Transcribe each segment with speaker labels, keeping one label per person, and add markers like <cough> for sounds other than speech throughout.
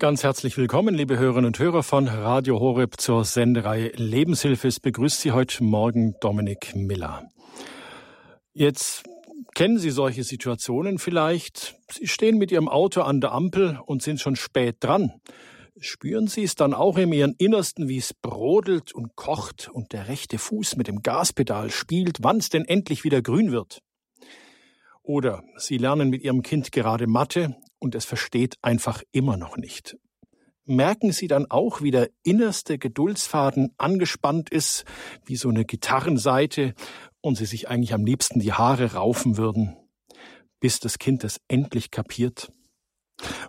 Speaker 1: Ganz herzlich willkommen, liebe Hörerinnen und Hörer von Radio Horeb zur Sendereihe Lebenshilfe. Es begrüßt Sie heute Morgen Dominik Miller. Jetzt kennen Sie solche Situationen vielleicht. Sie stehen mit Ihrem Auto an der Ampel und sind schon spät dran. Spüren Sie es dann auch in Ihren Innersten, wie es brodelt und kocht und der rechte Fuß mit dem Gaspedal spielt, wann es denn endlich wieder grün wird? Oder Sie lernen mit Ihrem Kind gerade Mathe und es versteht einfach immer noch nicht. Merken Sie dann auch, wie der innerste Geduldsfaden angespannt ist, wie so eine Gitarrenseite, und Sie sich eigentlich am liebsten die Haare raufen würden, bis das Kind es endlich kapiert?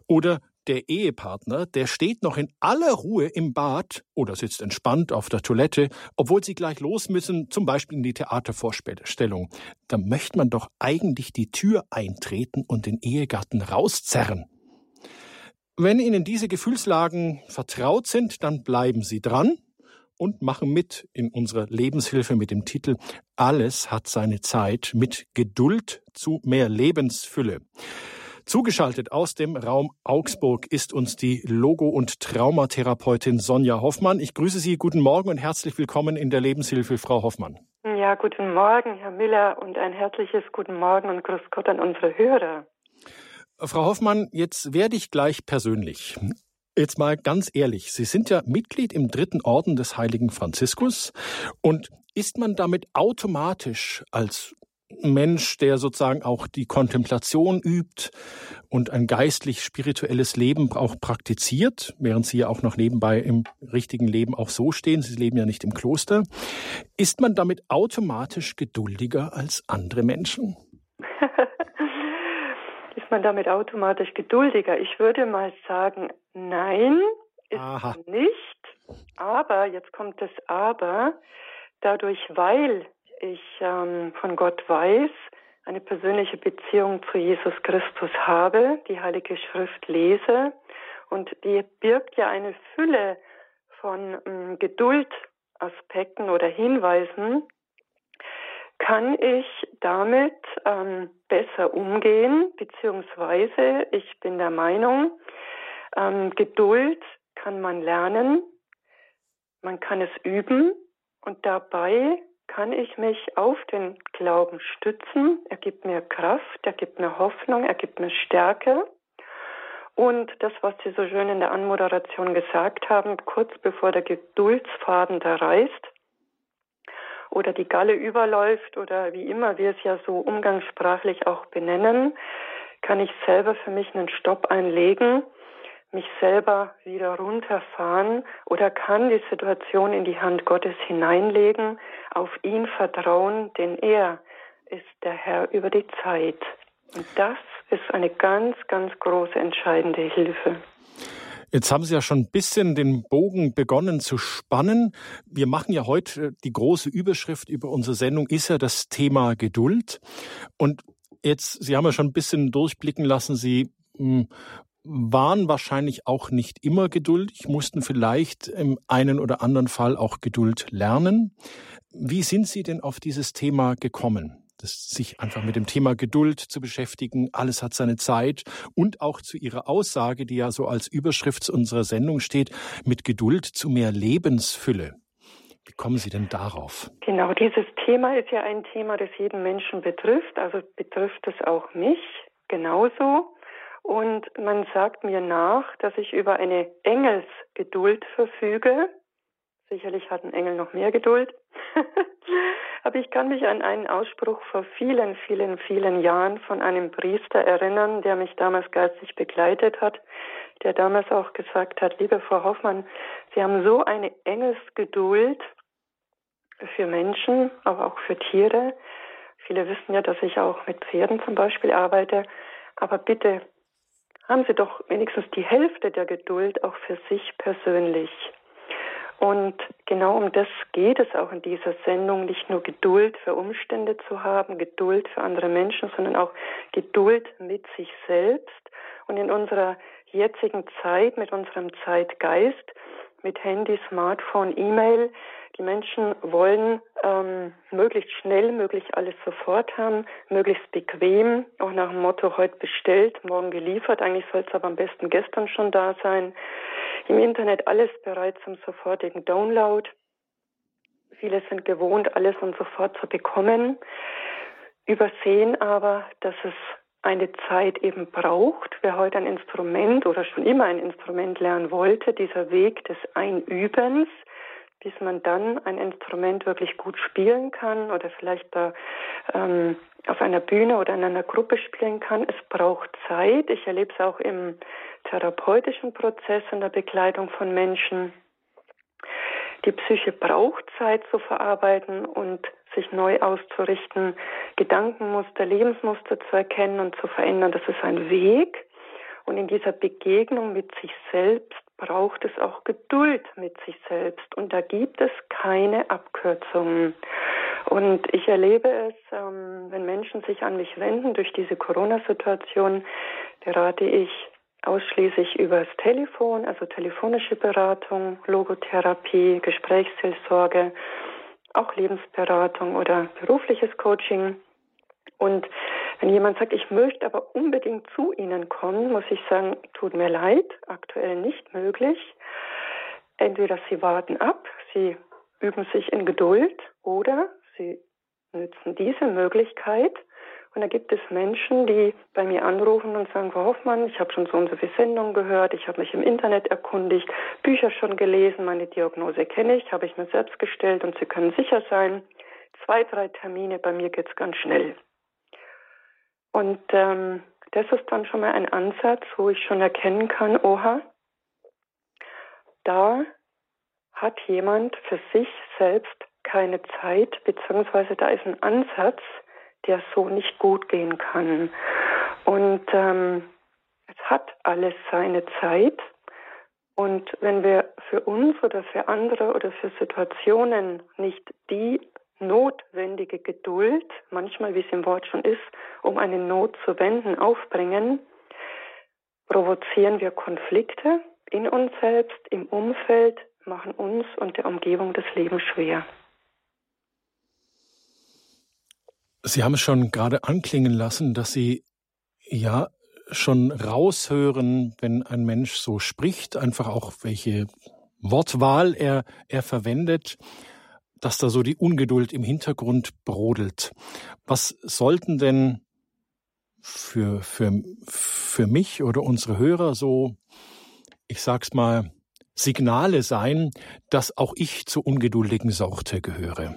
Speaker 1: Oder der Ehepartner, der steht noch in aller Ruhe im Bad oder sitzt entspannt auf der Toilette, obwohl sie gleich los müssen, zum Beispiel in die Theatervorstellung. Da möchte man doch eigentlich die Tür eintreten und den Ehegatten rauszerren. Wenn Ihnen diese Gefühlslagen vertraut sind, dann bleiben Sie dran und machen mit in unserer Lebenshilfe mit dem Titel Alles hat seine Zeit mit Geduld zu mehr Lebensfülle. Zugeschaltet aus dem Raum Augsburg ist uns die Logo- und Traumatherapeutin Sonja Hoffmann. Ich grüße Sie, guten Morgen und herzlich willkommen in der Lebenshilfe, Frau Hoffmann.
Speaker 2: Ja, guten Morgen, Herr Müller, und ein herzliches Guten Morgen und Grüß Gott an unsere Hörer.
Speaker 1: Frau Hoffmann, jetzt werde ich gleich persönlich. Jetzt mal ganz ehrlich, Sie sind ja Mitglied im dritten Orden des heiligen Franziskus und ist man damit automatisch als Mensch, der sozusagen auch die Kontemplation übt und ein geistlich-spirituelles Leben auch praktiziert, während Sie ja auch noch nebenbei im richtigen Leben auch so stehen, Sie leben ja nicht im Kloster, ist man damit automatisch geduldiger als andere Menschen? <laughs>
Speaker 2: ist man damit automatisch geduldiger? Ich würde mal sagen, nein, ist Aha. nicht. Aber, jetzt kommt das Aber, dadurch, weil ich ähm, von Gott weiß, eine persönliche Beziehung zu Jesus Christus habe, die Heilige Schrift lese. Und die birgt ja eine Fülle von ähm, Geduldaspekten oder Hinweisen, kann ich damit ähm, besser umgehen, beziehungsweise ich bin der Meinung, ähm, Geduld kann man lernen, man kann es üben und dabei kann ich mich auf den Glauben stützen. Er gibt mir Kraft, er gibt mir Hoffnung, er gibt mir Stärke. Und das, was Sie so schön in der Anmoderation gesagt haben, kurz bevor der Geduldsfaden da reißt oder die Galle überläuft oder wie immer wir es ja so umgangssprachlich auch benennen, kann ich selber für mich einen Stopp einlegen mich selber wieder runterfahren oder kann die Situation in die Hand Gottes hineinlegen, auf ihn vertrauen, denn er ist der Herr über die Zeit. Und das ist eine ganz, ganz große entscheidende Hilfe.
Speaker 1: Jetzt haben Sie ja schon ein bisschen den Bogen begonnen zu spannen. Wir machen ja heute die große Überschrift über unsere Sendung ist ja das Thema Geduld. Und jetzt, Sie haben ja schon ein bisschen durchblicken lassen, Sie hm, waren wahrscheinlich auch nicht immer geduldig, mussten vielleicht im einen oder anderen Fall auch Geduld lernen. Wie sind Sie denn auf dieses Thema gekommen? Das, sich einfach mit dem Thema Geduld zu beschäftigen, alles hat seine Zeit und auch zu Ihrer Aussage, die ja so als Überschrift unserer Sendung steht, mit Geduld zu mehr Lebensfülle. Wie kommen Sie denn darauf?
Speaker 2: Genau, dieses Thema ist ja ein Thema, das jeden Menschen betrifft, also betrifft es auch mich genauso. Und man sagt mir nach, dass ich über eine Engelsgeduld verfüge. Sicherlich hat ein Engel noch mehr Geduld. <laughs> Aber ich kann mich an einen Ausspruch vor vielen, vielen, vielen Jahren von einem Priester erinnern, der mich damals geistig begleitet hat, der damals auch gesagt hat, liebe Frau Hoffmann, Sie haben so eine Engelsgeduld für Menschen, aber auch für Tiere. Viele wissen ja, dass ich auch mit Pferden zum Beispiel arbeite. Aber bitte haben Sie doch wenigstens die Hälfte der Geduld auch für sich persönlich. Und genau um das geht es auch in dieser Sendung, nicht nur Geduld für Umstände zu haben, Geduld für andere Menschen, sondern auch Geduld mit sich selbst. Und in unserer jetzigen Zeit, mit unserem Zeitgeist, mit Handy, Smartphone, E-Mail. Die Menschen wollen ähm, möglichst schnell, möglichst alles sofort haben, möglichst bequem, auch nach dem Motto heute bestellt, morgen geliefert. Eigentlich soll es aber am besten gestern schon da sein. Im Internet alles bereit zum sofortigen Download. Viele sind gewohnt, alles und sofort zu bekommen, übersehen aber, dass es eine Zeit eben braucht. Wer heute ein Instrument oder schon immer ein Instrument lernen wollte, dieser Weg des Einübens, bis man dann ein Instrument wirklich gut spielen kann oder vielleicht da ähm, auf einer Bühne oder in einer Gruppe spielen kann. Es braucht Zeit. Ich erlebe es auch im therapeutischen Prozess in der Begleitung von Menschen. Die Psyche braucht Zeit zu verarbeiten und sich neu auszurichten, Gedankenmuster, Lebensmuster zu erkennen und zu verändern. Das ist ein Weg. Und in dieser Begegnung mit sich selbst braucht es auch Geduld mit sich selbst. Und da gibt es keine Abkürzungen. Und ich erlebe es, ähm, wenn Menschen sich an mich wenden durch diese Corona-Situation, berate ich ausschließlich übers Telefon, also telefonische Beratung, Logotherapie, Gesprächsseelsorge, auch Lebensberatung oder berufliches Coaching. Und wenn jemand sagt, ich möchte aber unbedingt zu Ihnen kommen, muss ich sagen, tut mir leid, aktuell nicht möglich. Entweder Sie warten ab, Sie üben sich in Geduld oder Sie nützen diese Möglichkeit und da gibt es Menschen, die bei mir anrufen und sagen, Frau Hoffmann, ich habe schon so und so viele Sendungen gehört, ich habe mich im Internet erkundigt, Bücher schon gelesen, meine Diagnose kenne ich, habe ich mir selbst gestellt und Sie können sicher sein, zwei, drei Termine, bei mir geht es ganz schnell. Und ähm, das ist dann schon mal ein Ansatz, wo ich schon erkennen kann, oha, da hat jemand für sich selbst keine Zeit, beziehungsweise da ist ein Ansatz, der so nicht gut gehen kann. Und ähm, es hat alles seine Zeit. Und wenn wir für uns oder für andere oder für Situationen nicht die notwendige Geduld, manchmal wie es im Wort schon ist, um eine Not zu wenden, aufbringen, provozieren wir Konflikte in uns selbst, im Umfeld, machen uns und der Umgebung das Leben schwer.
Speaker 1: Sie haben es schon gerade anklingen lassen, dass Sie ja schon raushören, wenn ein Mensch so spricht, einfach auch welche Wortwahl er, er verwendet, dass da so die Ungeduld im Hintergrund brodelt. Was sollten denn für, für, für mich oder unsere Hörer so, ich sag's mal, Signale sein, dass auch ich zur ungeduldigen Sorte gehöre?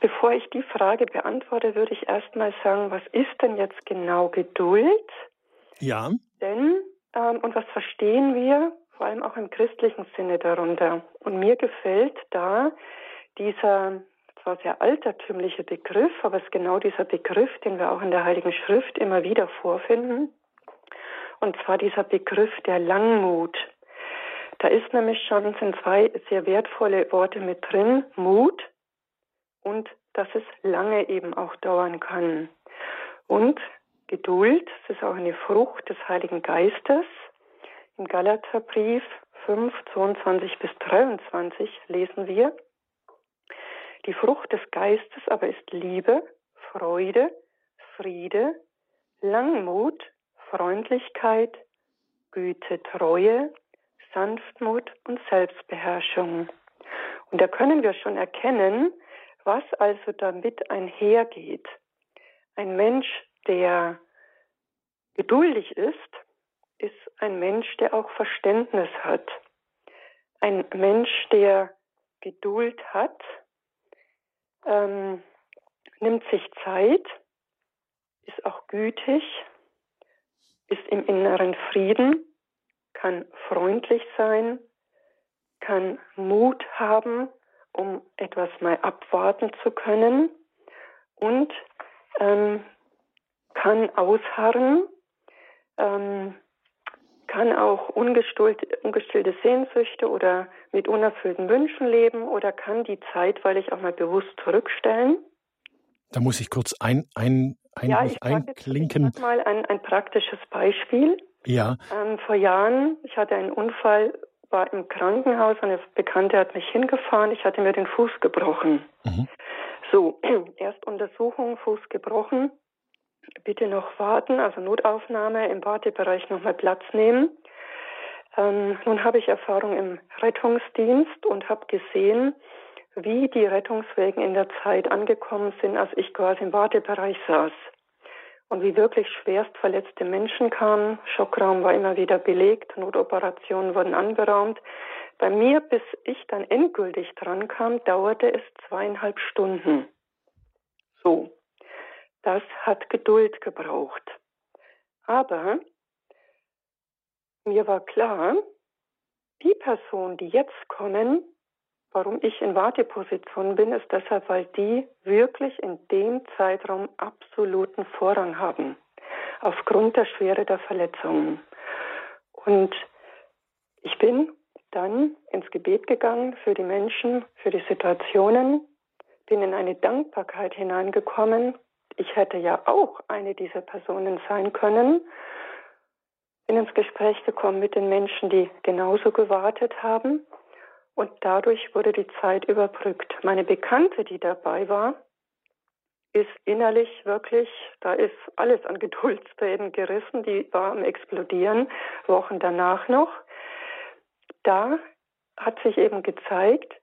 Speaker 2: Bevor ich die Frage beantworte, würde ich erstmal sagen, was ist denn jetzt genau Geduld?
Speaker 1: Ja.
Speaker 2: Denn, ähm, und was verstehen wir, vor allem auch im christlichen Sinne darunter? Und mir gefällt da dieser zwar sehr altertümliche Begriff, aber es ist genau dieser Begriff, den wir auch in der Heiligen Schrift immer wieder vorfinden. Und zwar dieser Begriff der Langmut. Da ist nämlich schon, sind zwei sehr wertvolle Worte mit drin. Mut und dass es lange eben auch dauern kann. Und Geduld, das ist auch eine Frucht des Heiligen Geistes. Im Galaterbrief 5, 22 bis 23 lesen wir, die Frucht des Geistes aber ist Liebe, Freude, Friede, Langmut, Freundlichkeit, Güte, Treue, Sanftmut und Selbstbeherrschung. Und da können wir schon erkennen, was also damit einhergeht. Ein Mensch, der geduldig ist, ist ein Mensch, der auch Verständnis hat. Ein Mensch, der Geduld hat, ähm, nimmt sich Zeit, ist auch gütig, ist im inneren Frieden, kann freundlich sein, kann Mut haben, um etwas mal abwarten zu können und ähm, kann ausharren, ähm, kann auch ungestillte Sehnsüchte oder mit unerfüllten Wünschen leben oder kann die Zeit, weil ich auch mal bewusst zurückstellen.
Speaker 1: Da muss ich kurz ein, ein, ein,
Speaker 2: ja, ich einklinken. Jetzt, ich mal ein, ein praktisches Beispiel.
Speaker 1: Ja.
Speaker 2: Ähm, vor Jahren, ich hatte einen Unfall war im Krankenhaus, eine Bekannte hat mich hingefahren, ich hatte mir den Fuß gebrochen. Mhm. So, <clears throat> erst Untersuchung, Fuß gebrochen, bitte noch warten, also Notaufnahme im Wartebereich nochmal Platz nehmen. Ähm, nun habe ich Erfahrung im Rettungsdienst und habe gesehen, wie die Rettungswegen in der Zeit angekommen sind, als ich quasi im Wartebereich saß. Und wie wirklich schwerst verletzte Menschen kamen. Schockraum war immer wieder belegt, Notoperationen wurden anberaumt. Bei mir, bis ich dann endgültig dran kam, dauerte es zweieinhalb Stunden. So, das hat Geduld gebraucht. Aber mir war klar, die Personen, die jetzt kommen, warum ich in Warteposition bin, ist deshalb, weil die wirklich in dem Zeitraum absoluten Vorrang haben, aufgrund der Schwere der Verletzungen. Und ich bin dann ins Gebet gegangen für die Menschen, für die Situationen, bin in eine Dankbarkeit hineingekommen. Ich hätte ja auch eine dieser Personen sein können bin ins Gespräch gekommen mit den Menschen, die genauso gewartet haben. Und dadurch wurde die Zeit überbrückt. Meine Bekannte, die dabei war, ist innerlich wirklich, da ist alles an <laughs> Geduldsfäden gerissen, die war am Explodieren, Wochen danach noch. Da hat sich eben gezeigt,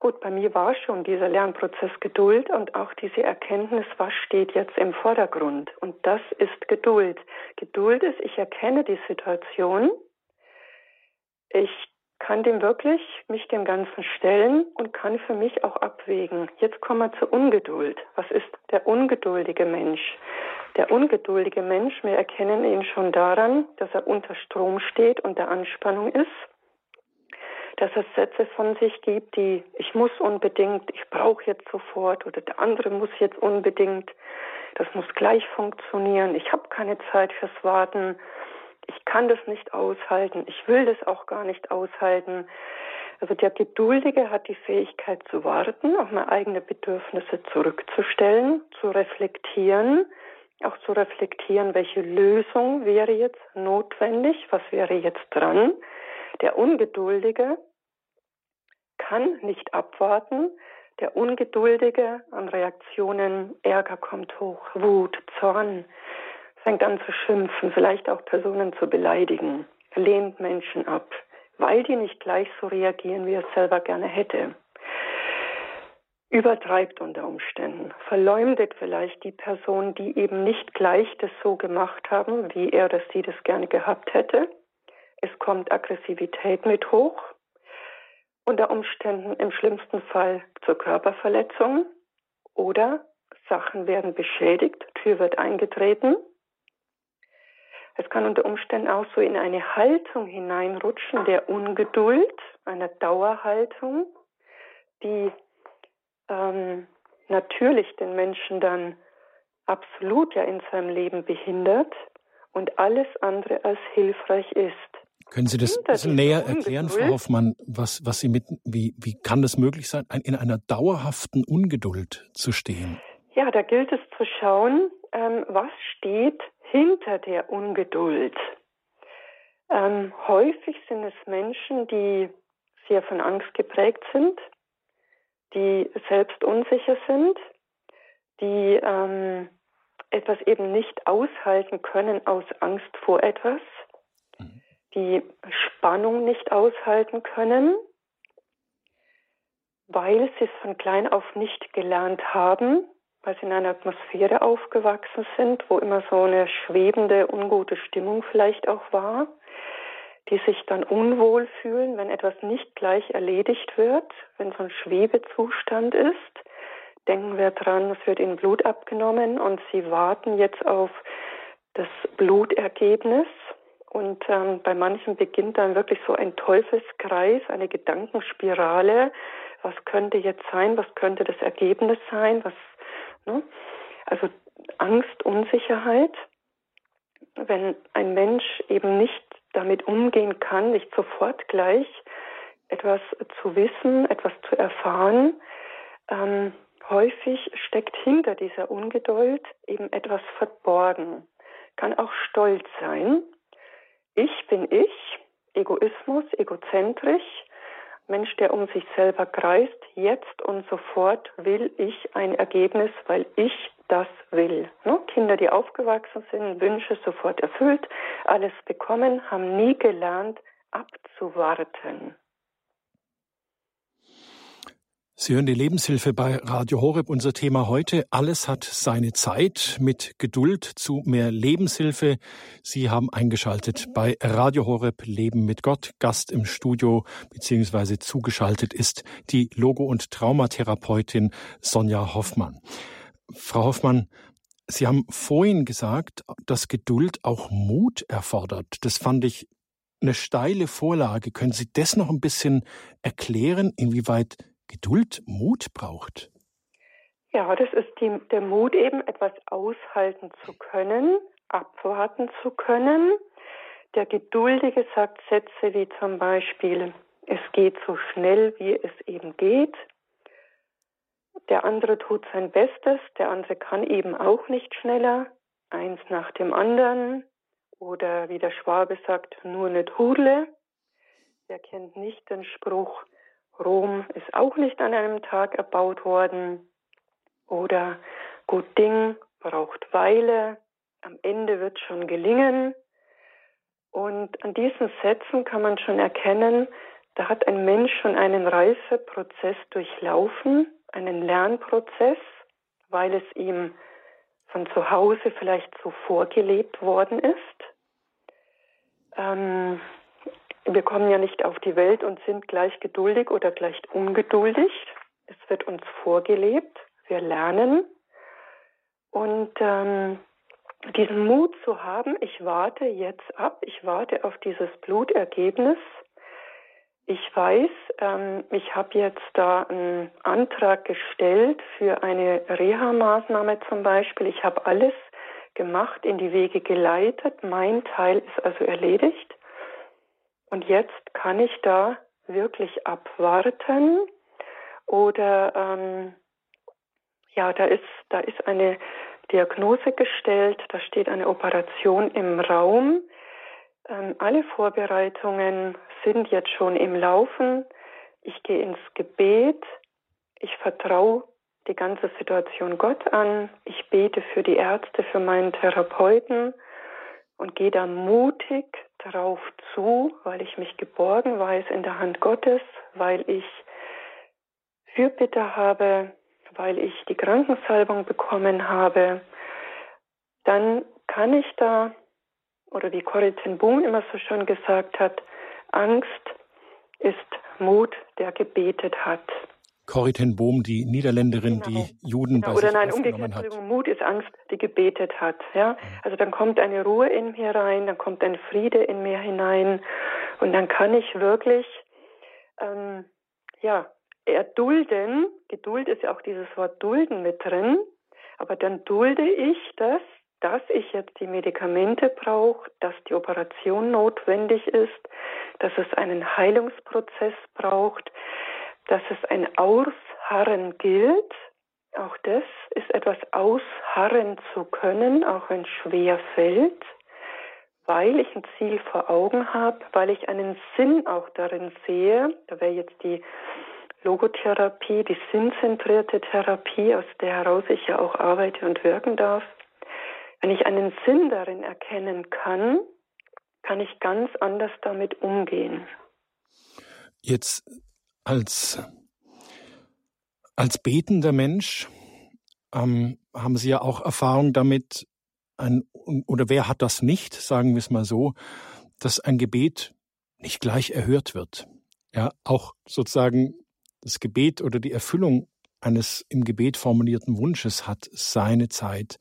Speaker 2: Gut, bei mir war schon dieser Lernprozess Geduld und auch diese Erkenntnis, was steht jetzt im Vordergrund. Und das ist Geduld. Geduld ist, ich erkenne die Situation, ich kann dem wirklich mich dem Ganzen stellen und kann für mich auch abwägen. Jetzt kommen wir zur Ungeduld. Was ist der ungeduldige Mensch? Der ungeduldige Mensch, wir erkennen ihn schon daran, dass er unter Strom steht und der Anspannung ist dass es Sätze von sich gibt, die ich muss unbedingt, ich brauche jetzt sofort oder der andere muss jetzt unbedingt, das muss gleich funktionieren, ich habe keine Zeit fürs Warten, kann das nicht aushalten, ich will das auch gar nicht aushalten. Also der Geduldige hat die Fähigkeit zu warten, auch mal eigene Bedürfnisse zurückzustellen, zu reflektieren, auch zu reflektieren, welche Lösung wäre jetzt notwendig, was wäre jetzt dran. Der Ungeduldige kann nicht abwarten. Der Ungeduldige an Reaktionen, Ärger kommt hoch, Wut, Zorn, fängt an zu schimpfen, vielleicht auch Personen zu beleidigen, lehnt Menschen ab, weil die nicht gleich so reagieren, wie er es selber gerne hätte. Übertreibt unter Umständen, verleumdet vielleicht die Person, die eben nicht gleich das so gemacht haben, wie er oder sie das gerne gehabt hätte. Es kommt Aggressivität mit hoch, unter Umständen im schlimmsten Fall zur Körperverletzung oder Sachen werden beschädigt, Tür wird eingetreten. Es kann unter Umständen auch so in eine Haltung hineinrutschen der Ungeduld, einer Dauerhaltung, die ähm, natürlich den Menschen dann absolut ja in seinem Leben behindert und alles andere als hilfreich ist.
Speaker 1: Können Sie das ein bisschen näher erklären, Frau Hoffmann, was, was Sie mit, wie, wie kann das möglich sein, in einer dauerhaften Ungeduld zu stehen?
Speaker 2: Ja, da gilt es zu schauen, ähm, was steht hinter der Ungeduld. Ähm, häufig sind es Menschen, die sehr von Angst geprägt sind, die selbst unsicher sind, die ähm, etwas eben nicht aushalten können aus Angst vor etwas die Spannung nicht aushalten können, weil sie es von klein auf nicht gelernt haben, weil sie in einer Atmosphäre aufgewachsen sind, wo immer so eine schwebende, ungute Stimmung vielleicht auch war, die sich dann unwohl fühlen, wenn etwas nicht gleich erledigt wird, wenn so ein Schwebezustand ist. Denken wir dran, es wird ihnen Blut abgenommen und sie warten jetzt auf das Blutergebnis und ähm, bei manchen beginnt dann wirklich so ein Teufelskreis, eine Gedankenspirale. Was könnte jetzt sein? Was könnte das Ergebnis sein? Was? Also Angst, Unsicherheit. Wenn ein Mensch eben nicht damit umgehen kann, nicht sofort gleich etwas zu wissen, etwas zu erfahren, ähm, häufig steckt hinter dieser Ungeduld eben etwas verborgen. Kann auch Stolz sein, ich bin ich, Egoismus, egozentrisch. Mensch, der um sich selber kreist, jetzt und sofort will ich ein Ergebnis, weil ich das will. Ne? Kinder, die aufgewachsen sind, Wünsche sofort erfüllt, alles bekommen, haben nie gelernt, abzuwarten.
Speaker 1: Sie hören die Lebenshilfe bei Radio Horeb. Unser Thema heute, alles hat seine Zeit mit Geduld zu mehr Lebenshilfe. Sie haben eingeschaltet bei Radio Horeb Leben mit Gott. Gast im Studio beziehungsweise zugeschaltet ist die Logo- und Traumatherapeutin Sonja Hoffmann. Frau Hoffmann, Sie haben vorhin gesagt, dass Geduld auch Mut erfordert. Das fand ich eine steile Vorlage. Können Sie das noch ein bisschen erklären, inwieweit Geduld Mut braucht?
Speaker 2: Ja, das ist die, der Mut eben, etwas aushalten zu können, abwarten zu können. Der Geduldige sagt Sätze wie zum Beispiel, es geht so schnell, wie es eben geht. Der andere tut sein Bestes, der andere kann eben auch nicht schneller, eins nach dem anderen. Oder wie der Schwabe sagt, nur nicht Hudle. Wer kennt nicht den Spruch, Rom ist auch nicht an einem Tag erbaut worden. Oder gut Ding braucht Weile, am Ende wird schon gelingen. Und an diesen Sätzen kann man schon erkennen, da hat ein Mensch schon einen Reifeprozess durchlaufen, einen Lernprozess, weil es ihm von zu Hause vielleicht so vorgelebt worden ist. Ähm, wir kommen ja nicht auf die Welt und sind gleich geduldig oder gleich ungeduldig. Es wird uns vorgelebt. Wir lernen. Und ähm, diesen Mut zu haben, ich warte jetzt ab, ich warte auf dieses Blutergebnis. Ich weiß, ähm, ich habe jetzt da einen Antrag gestellt für eine Reha-Maßnahme zum Beispiel. Ich habe alles gemacht, in die Wege geleitet. Mein Teil ist also erledigt. Und jetzt kann ich da wirklich abwarten oder ähm, ja, da ist, da ist eine Diagnose gestellt, da steht eine Operation im Raum. Ähm, alle Vorbereitungen sind jetzt schon im Laufen. Ich gehe ins Gebet. Ich vertraue die ganze Situation Gott an. Ich bete für die Ärzte, für meinen Therapeuten und gehe da mutig darauf zu, weil ich mich geborgen weiß in der Hand Gottes, weil ich Fürbitte habe, weil ich die Krankensalbung bekommen habe, dann kann ich da, oder wie Corrie ten Boom immer so schön gesagt hat, Angst ist Mut, der gebetet hat.
Speaker 1: Corrie ten Boom, die Niederländerin, genau. die Juden genau. bei
Speaker 2: Oder nein, umgekehrt, Mut ist Angst, die gebetet hat. Ja? Mhm. Also dann kommt eine Ruhe in mir rein, dann kommt ein Friede in mir hinein und dann kann ich wirklich, ähm, ja, erdulden. Geduld ist ja auch dieses Wort dulden mit drin. Aber dann dulde ich das, dass ich jetzt die Medikamente brauche, dass die Operation notwendig ist, dass es einen Heilungsprozess braucht, dass es ein Ausharren gilt. Auch das ist etwas ausharren zu können, auch wenn es schwer fällt, weil ich ein Ziel vor Augen habe, weil ich einen Sinn auch darin sehe. Da wäre jetzt die Logotherapie, die sinnzentrierte Therapie, aus der heraus ich ja auch arbeite und wirken darf. Wenn ich einen Sinn darin erkennen kann, kann ich ganz anders damit umgehen.
Speaker 1: Jetzt als, als betender Mensch ähm, haben Sie ja auch Erfahrung damit, ein, oder wer hat das nicht, sagen wir es mal so, dass ein Gebet nicht gleich erhört wird. Ja, auch sozusagen das Gebet oder die Erfüllung eines im Gebet formulierten Wunsches hat seine Zeit.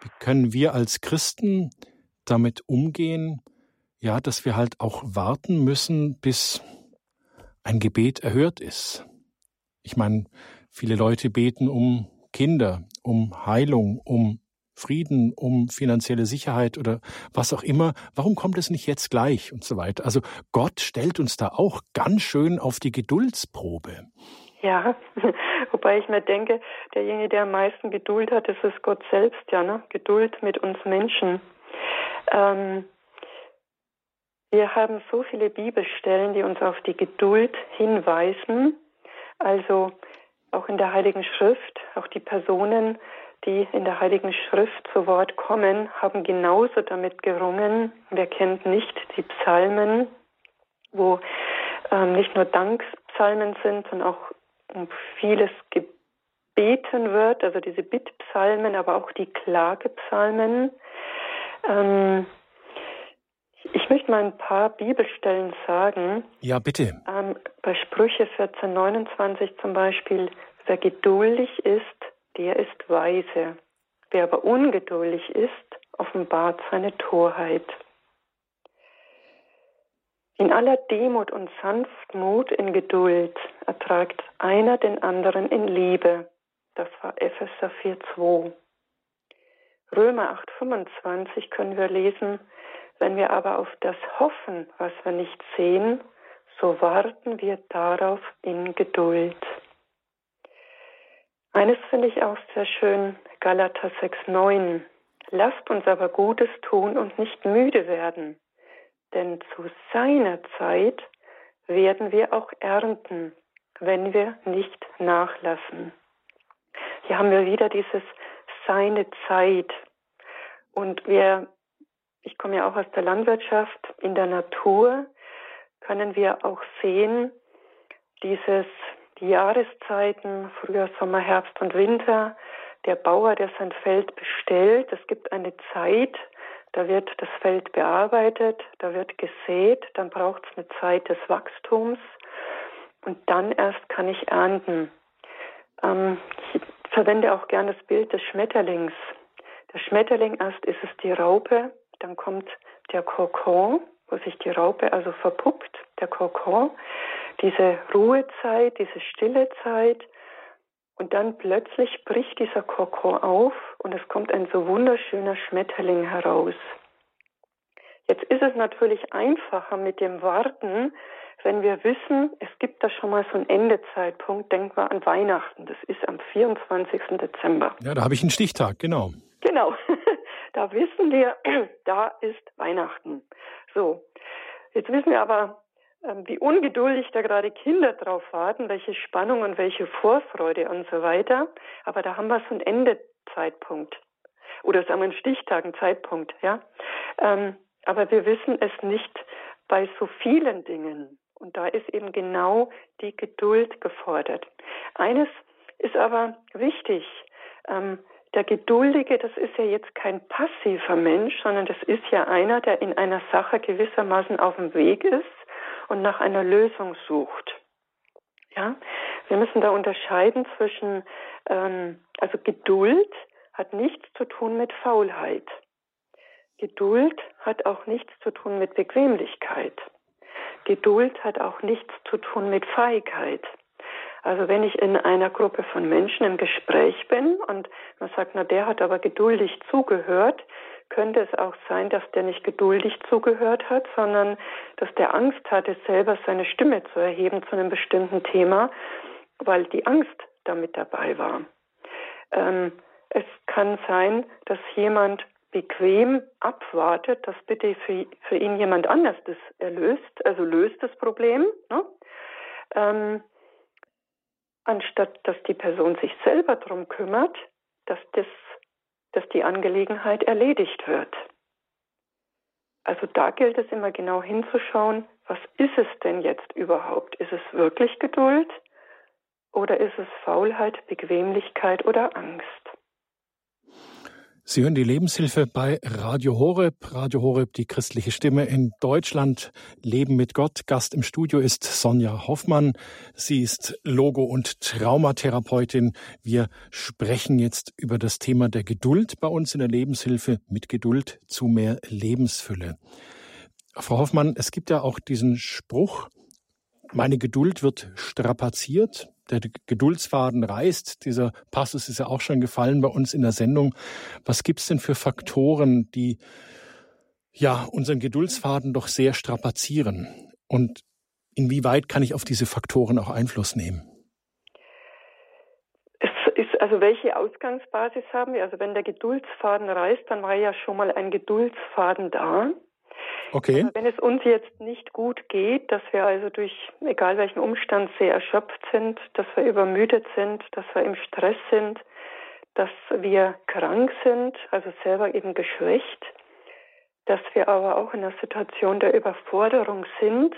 Speaker 1: Wie können wir als Christen damit umgehen, ja, dass wir halt auch warten müssen, bis ein Gebet erhört ist. Ich meine, viele Leute beten um Kinder, um Heilung, um Frieden, um finanzielle Sicherheit oder was auch immer. Warum kommt es nicht jetzt gleich und so weiter? Also Gott stellt uns da auch ganz schön auf die Geduldsprobe.
Speaker 2: Ja, <laughs> wobei ich mir denke, derjenige, der am meisten Geduld hat, das ist Gott selbst, ja, ne? Geduld mit uns Menschen. Ähm, Wir haben so viele Bibelstellen, die uns auf die Geduld hinweisen. Also auch in der Heiligen Schrift, auch die Personen, die in der Heiligen Schrift zu Wort kommen, haben genauso damit gerungen. Wer kennt nicht die Psalmen, wo ähm, nicht nur Dankspsalmen sind, sondern auch um vieles gebeten wird, also diese Bittpsalmen, aber auch die Klagepsalmen. Ähm, ich möchte mal ein paar Bibelstellen sagen.
Speaker 1: Ja, bitte.
Speaker 2: Ähm, bei Sprüche 14, 29 zum Beispiel, wer geduldig ist, der ist weise. Wer aber ungeduldig ist, offenbart seine Torheit. In aller Demut und Sanftmut in Geduld ertragt einer den anderen in Liebe. Das war Epheser 4,2. Römer 8,25 können wir lesen, wenn wir aber auf das hoffen, was wir nicht sehen, so warten wir darauf in Geduld. Eines finde ich auch sehr schön, Galater 6,9. Lasst uns aber Gutes tun und nicht müde werden, denn zu seiner Zeit werden wir auch ernten, wenn wir nicht nachlassen. Hier haben wir wieder dieses seine Zeit. Und wir ich komme ja auch aus der Landwirtschaft, in der Natur können wir auch sehen, dieses, die Jahreszeiten, Frühjahr, Sommer, Herbst und Winter, der Bauer, der sein Feld bestellt, es gibt eine Zeit, da wird das Feld bearbeitet, da wird gesät, dann braucht es eine Zeit des Wachstums und dann erst kann ich ernten. Ähm, ich verwende auch gerne das Bild des Schmetterlings. Der Schmetterling erst ist es die Raupe, dann kommt der Kokon, wo sich die Raupe also verpuppt, der Kokon, diese Ruhezeit, diese stille Zeit. Und dann plötzlich bricht dieser Kokon auf und es kommt ein so wunderschöner Schmetterling heraus. Jetzt ist es natürlich einfacher mit dem Warten, wenn wir wissen, es gibt da schon mal so einen Endezeitpunkt. Denken wir an Weihnachten. Das ist am 24. Dezember.
Speaker 1: Ja, da habe ich einen Stichtag, genau.
Speaker 2: Genau. <laughs> Da wissen wir, <clears throat> da ist Weihnachten. So, jetzt wissen wir aber, ähm, wie ungeduldig da gerade Kinder drauf warten, welche Spannung und welche Vorfreude und so weiter. Aber da haben wir so einen Endezeitpunkt. Oder sagen wir einen Stichtag, einen Zeitpunkt, ja. Ähm, aber wir wissen es nicht bei so vielen Dingen. Und da ist eben genau die Geduld gefordert. Eines ist aber wichtig. Ähm, der Geduldige, das ist ja jetzt kein passiver Mensch, sondern das ist ja einer, der in einer Sache gewissermaßen auf dem Weg ist und nach einer Lösung sucht. Ja, wir müssen da unterscheiden zwischen, ähm, also Geduld hat nichts zu tun mit Faulheit. Geduld hat auch nichts zu tun mit Bequemlichkeit. Geduld hat auch nichts zu tun mit Feigheit. Also wenn ich in einer Gruppe von Menschen im Gespräch bin und man sagt, na der hat aber geduldig zugehört, könnte es auch sein, dass der nicht geduldig zugehört hat, sondern dass der Angst hatte, selber seine Stimme zu erheben zu einem bestimmten Thema, weil die Angst damit dabei war. Ähm, es kann sein, dass jemand bequem abwartet, dass bitte für, für ihn jemand anders das erlöst, also löst das Problem. Ne? Ähm, anstatt dass die Person sich selber darum kümmert, dass, das, dass die Angelegenheit erledigt wird. Also da gilt es immer genau hinzuschauen, was ist es denn jetzt überhaupt? Ist es wirklich Geduld oder ist es Faulheit, Bequemlichkeit oder Angst?
Speaker 1: Sie hören die Lebenshilfe bei Radio Horeb. Radio Horeb, die christliche Stimme in Deutschland. Leben mit Gott. Gast im Studio ist Sonja Hoffmann. Sie ist Logo- und Traumatherapeutin. Wir sprechen jetzt über das Thema der Geduld bei uns in der Lebenshilfe. Mit Geduld zu mehr Lebensfülle. Frau Hoffmann, es gibt ja auch diesen Spruch, meine Geduld wird strapaziert der Geduldsfaden reißt. Dieser Passus ist ja auch schon gefallen bei uns in der Sendung. Was gibt es denn für Faktoren, die ja unseren Geduldsfaden doch sehr strapazieren? Und inwieweit kann ich auf diese Faktoren auch Einfluss nehmen?
Speaker 2: Also welche Ausgangsbasis haben wir? Also wenn der Geduldsfaden reißt, dann war ja schon mal ein Geduldsfaden da.
Speaker 1: Okay.
Speaker 2: Aber wenn es uns jetzt nicht gut geht, dass wir also durch egal welchen Umstand sehr erschöpft sind, dass wir übermüdet sind, dass wir im Stress sind, dass wir krank sind, also selber eben geschwächt, dass wir aber auch in einer Situation der Überforderung sind,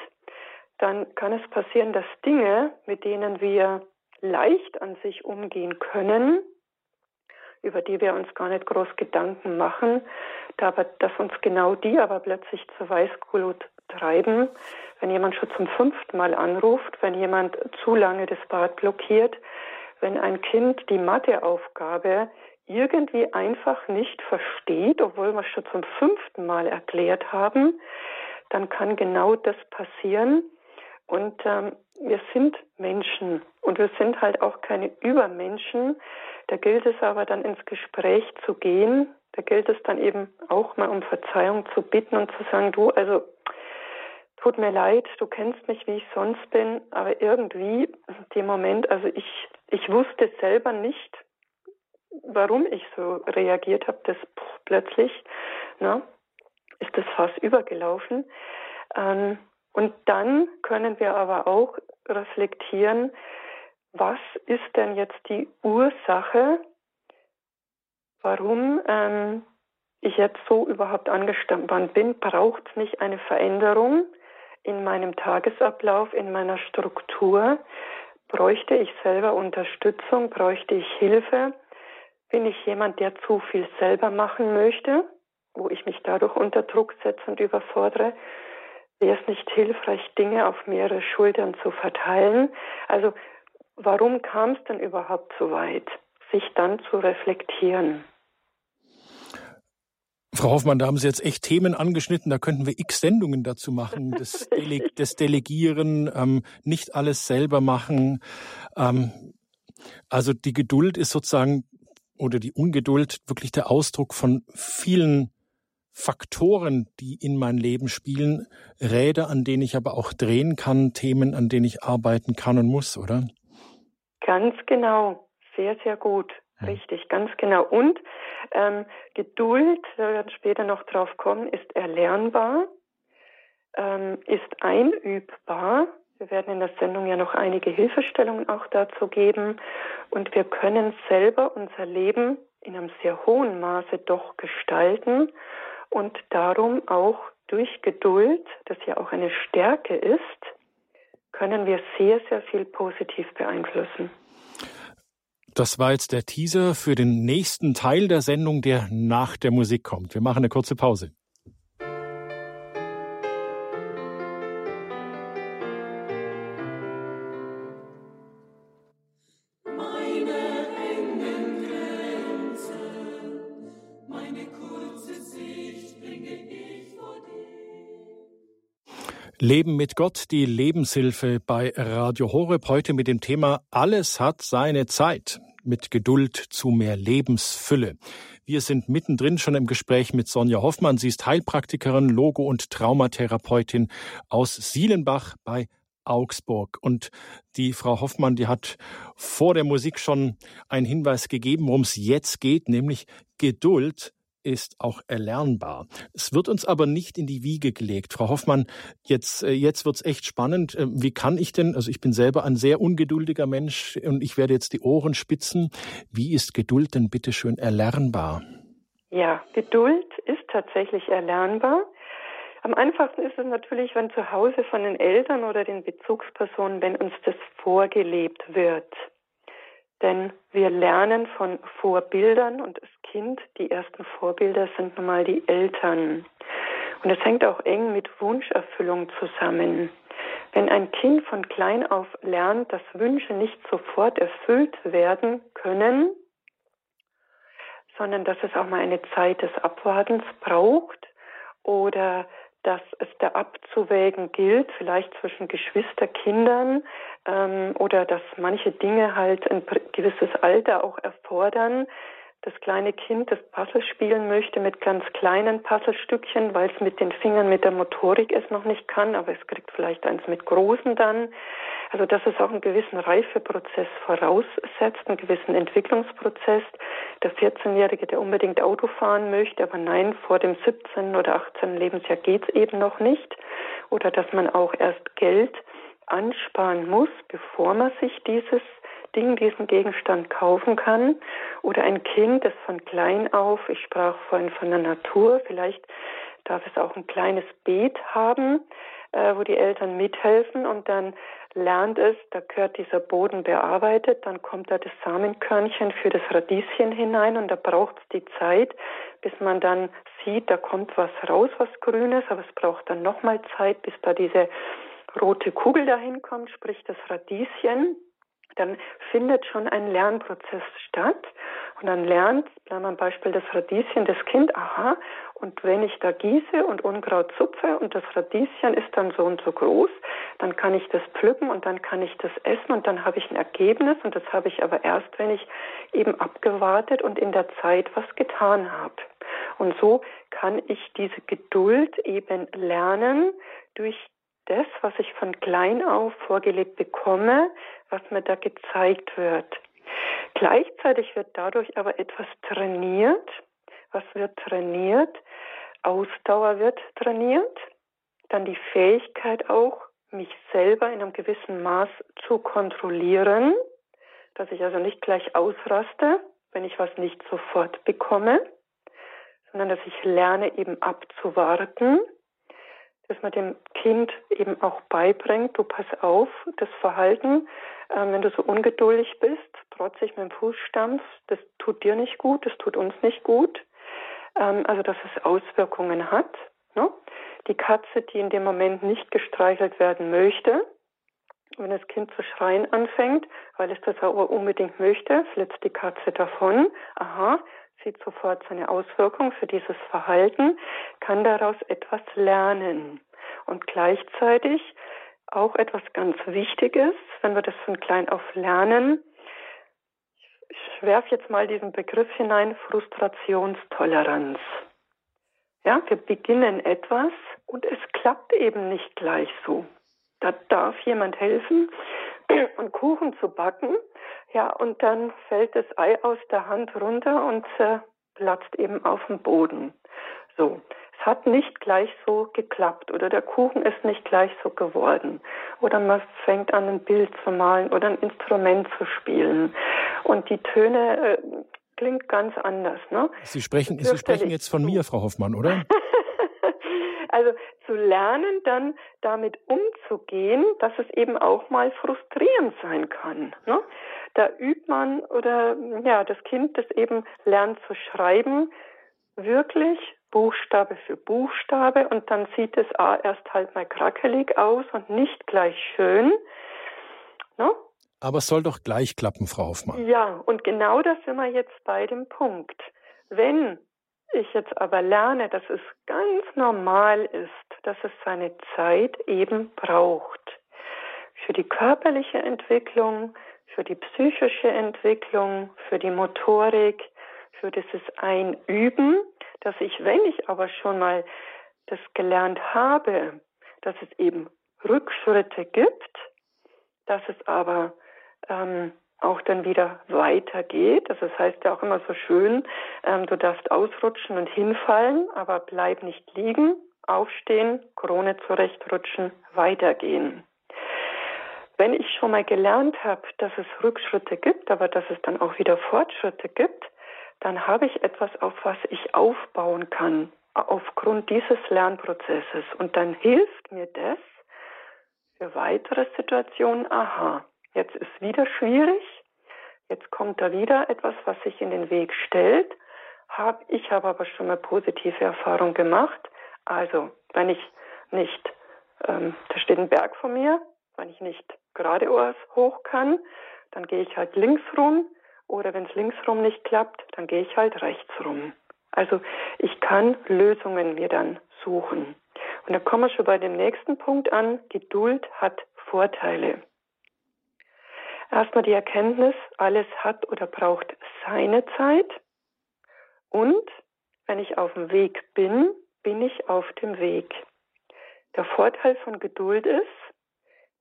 Speaker 2: dann kann es passieren, dass Dinge, mit denen wir leicht an sich umgehen können, über die wir uns gar nicht groß Gedanken machen, da aber, dass uns genau die aber plötzlich zur Weißglut treiben, wenn jemand schon zum fünften Mal anruft, wenn jemand zu lange das Bad blockiert, wenn ein Kind die Matheaufgabe irgendwie einfach nicht versteht, obwohl wir es schon zum fünften Mal erklärt haben, dann kann genau das passieren. Und ähm, wir sind Menschen und wir sind halt auch keine Übermenschen. Da gilt es aber dann ins Gespräch zu gehen. Da gilt es dann eben auch mal um Verzeihung zu bitten und zu sagen, du, also tut mir leid, du kennst mich, wie ich sonst bin, aber irgendwie dem Moment, also ich, ich wusste selber nicht, warum ich so reagiert habe, das plötzlich, ne, ist das fast übergelaufen. Ähm, und dann können wir aber auch reflektieren, was ist denn jetzt die Ursache, warum ähm, ich jetzt so überhaupt angespannt bin? Braucht es nicht eine Veränderung in meinem Tagesablauf, in meiner Struktur? Bräuchte ich selber Unterstützung? Bräuchte ich Hilfe? Bin ich jemand, der zu viel selber machen möchte, wo ich mich dadurch unter Druck setze und überfordere? Wäre es nicht hilfreich, Dinge auf mehrere Schultern zu verteilen? Also warum kam es denn überhaupt so weit, sich dann zu reflektieren?
Speaker 1: Frau Hoffmann, da haben Sie jetzt echt Themen angeschnitten, da könnten wir x Sendungen dazu machen. <laughs> Das, Dele das Delegieren, ähm, nicht alles selber machen. Ähm, also die Geduld ist sozusagen oder die Ungeduld wirklich der Ausdruck von vielen Faktoren, die in mein Leben spielen, Räder, an denen ich aber auch drehen kann, Themen, an denen ich arbeiten kann und muss, oder?
Speaker 2: Ganz genau, sehr, sehr gut. Richtig, ganz genau. Und ähm, Geduld, wir werden später noch drauf kommen, ist erlernbar, ähm, ist einübbar. Wir werden in der Sendung ja noch einige Hilfestellungen auch dazu geben. Und wir können selber unser Leben in einem sehr hohen Maße doch gestalten und darum auch durch Geduld, das ja auch eine Stärke ist, können wir sehr, sehr viel positiv beeinflussen.
Speaker 1: Das war jetzt der Teaser für den nächsten Teil der Sendung, der nach der Musik kommt. Wir machen eine kurze Pause. Leben mit Gott, die Lebenshilfe bei Radio Horeb. Heute mit dem Thema Alles hat seine Zeit. Mit Geduld zu mehr Lebensfülle. Wir sind mittendrin schon im Gespräch mit Sonja Hoffmann. Sie ist Heilpraktikerin, Logo- und Traumatherapeutin aus Sielenbach bei Augsburg. Und die Frau Hoffmann, die hat vor der Musik schon einen Hinweis gegeben, worum es jetzt geht, nämlich Geduld ist auch erlernbar. Es wird uns aber nicht in die Wiege gelegt. Frau Hoffmann, jetzt, äh, jetzt wird's echt spannend. Ähm, wie kann ich denn, also ich bin selber ein sehr ungeduldiger Mensch und ich werde jetzt die Ohren spitzen. Wie ist Geduld denn bitte schön erlernbar?
Speaker 2: Ja, Geduld ist tatsächlich erlernbar. Am einfachsten ist es natürlich, wenn zu Hause von den Eltern oder den Bezugspersonen, wenn uns das vorgelebt wird. Denn wir lernen von Vorbildern und das Kind, die ersten Vorbilder sind nun mal die Eltern. Und es hängt auch eng mit Wunscherfüllung zusammen. Wenn ein Kind von klein auf lernt, dass Wünsche nicht sofort erfüllt werden können, sondern dass es auch mal eine Zeit des Abwartens braucht oder dass es da abzuwägen gilt, vielleicht zwischen Geschwisterkindern ähm, oder dass manche Dinge halt ein gewisses Alter auch erfordern. Das kleine Kind das Puzzle spielen möchte mit ganz kleinen Puzzlestückchen, weil es mit den Fingern, mit der Motorik es noch nicht kann, aber es kriegt vielleicht eins mit großen dann. Also dass es auch einen gewissen Reifeprozess voraussetzt, einen gewissen Entwicklungsprozess, der 14-Jährige, der unbedingt Auto fahren möchte, aber nein, vor dem 17. oder 18. Lebensjahr geht es eben noch nicht. Oder dass man auch erst Geld ansparen muss, bevor man sich dieses Ding, diesen Gegenstand kaufen kann. Oder ein Kind, das von klein auf, ich sprach vorhin von der Natur, vielleicht darf es auch ein kleines Beet haben, äh, wo die Eltern mithelfen und dann lernt es, da gehört dieser Boden bearbeitet, dann kommt da das Samenkörnchen für das Radieschen hinein und da braucht es die Zeit, bis man dann sieht, da kommt was raus, was Grünes, aber es braucht dann nochmal Zeit, bis da diese rote Kugel dahin kommt, sprich das Radieschen dann findet schon ein Lernprozess statt. Und dann lernt, bleiben wir am Beispiel das Radieschen, das Kind, aha, und wenn ich da gieße und Unkraut zupfe und das Radieschen ist dann so und so groß, dann kann ich das pflücken und dann kann ich das essen und dann habe ich ein Ergebnis und das habe ich aber erst, wenn ich eben abgewartet und in der Zeit was getan habe. Und so kann ich diese Geduld eben lernen durch das, was ich von klein auf vorgelebt bekomme, was mir da gezeigt wird. Gleichzeitig wird dadurch aber etwas trainiert. Was wird trainiert? Ausdauer wird trainiert. Dann die Fähigkeit auch, mich selber in einem gewissen Maß zu kontrollieren, dass ich also nicht gleich ausraste, wenn ich was nicht sofort bekomme, sondern dass ich lerne eben abzuwarten dass man dem Kind eben auch beibringt, du pass auf, das Verhalten, äh, wenn du so ungeduldig bist, trotzig mit dem Fuß stampfst, das tut dir nicht gut, das tut uns nicht gut. Ähm, also dass es Auswirkungen hat. Ne? Die Katze, die in dem Moment nicht gestreichelt werden möchte, wenn das Kind zu schreien anfängt, weil es das aber unbedingt möchte, flitzt die Katze davon. Aha, sieht sofort seine Auswirkung für dieses Verhalten, kann daraus etwas lernen. Und gleichzeitig auch etwas ganz Wichtiges, wenn wir das von klein auf lernen, ich werfe jetzt mal diesen Begriff hinein, Frustrationstoleranz. Ja, wir beginnen etwas und es klappt eben nicht gleich so. Da darf jemand helfen <clears throat> und Kuchen zu backen ja, und dann fällt das Ei aus der Hand runter und platzt eben auf dem Boden. So. Es hat nicht gleich so geklappt oder der Kuchen ist nicht gleich so geworden. Oder man fängt an, ein Bild zu malen oder ein Instrument zu spielen. Und die Töne äh, klingt ganz anders. Ne?
Speaker 1: Sie sprechen, Sie sprechen jetzt von mir, Frau Hoffmann, oder? <laughs>
Speaker 2: Also zu lernen, dann damit umzugehen, dass es eben auch mal frustrierend sein kann. Ne? Da übt man oder ja, das Kind, das eben lernt zu schreiben, wirklich Buchstabe für Buchstabe und dann sieht es A erst halt mal krackelig aus und nicht gleich schön.
Speaker 1: Ne? Aber es soll doch gleich klappen, Frau Hoffmann.
Speaker 2: Ja, und genau da sind wir jetzt bei dem Punkt. Wenn ich jetzt aber lerne, dass es ganz normal ist, dass es seine Zeit eben braucht. Für die körperliche Entwicklung, für die psychische Entwicklung, für die Motorik, für dieses Einüben, dass ich, wenn ich aber schon mal das gelernt habe, dass es eben Rückschritte gibt, dass es aber ähm, auch dann wieder weitergeht. Also das heißt ja auch immer so schön, ähm, du darfst ausrutschen und hinfallen, aber bleib nicht liegen, aufstehen, Krone zurechtrutschen, weitergehen. Wenn ich schon mal gelernt habe, dass es Rückschritte gibt, aber dass es dann auch wieder Fortschritte gibt, dann habe ich etwas, auf was ich aufbauen kann, aufgrund dieses Lernprozesses. Und dann hilft mir das für weitere Situationen, aha, Jetzt ist wieder schwierig. Jetzt kommt da wieder etwas, was sich in den Weg stellt. Hab, ich habe aber schon mal positive Erfahrungen gemacht. Also, wenn ich nicht, ähm, da steht ein Berg vor mir, wenn ich nicht geradeaus hoch kann, dann gehe ich halt links rum. Oder wenn es links rum nicht klappt, dann gehe ich halt rechts rum. Also ich kann Lösungen mir dann suchen. Und da kommen wir schon bei dem nächsten Punkt an. Geduld hat Vorteile. Erstmal die Erkenntnis, alles hat oder braucht seine Zeit. Und wenn ich auf dem Weg bin, bin ich auf dem Weg. Der Vorteil von Geduld ist,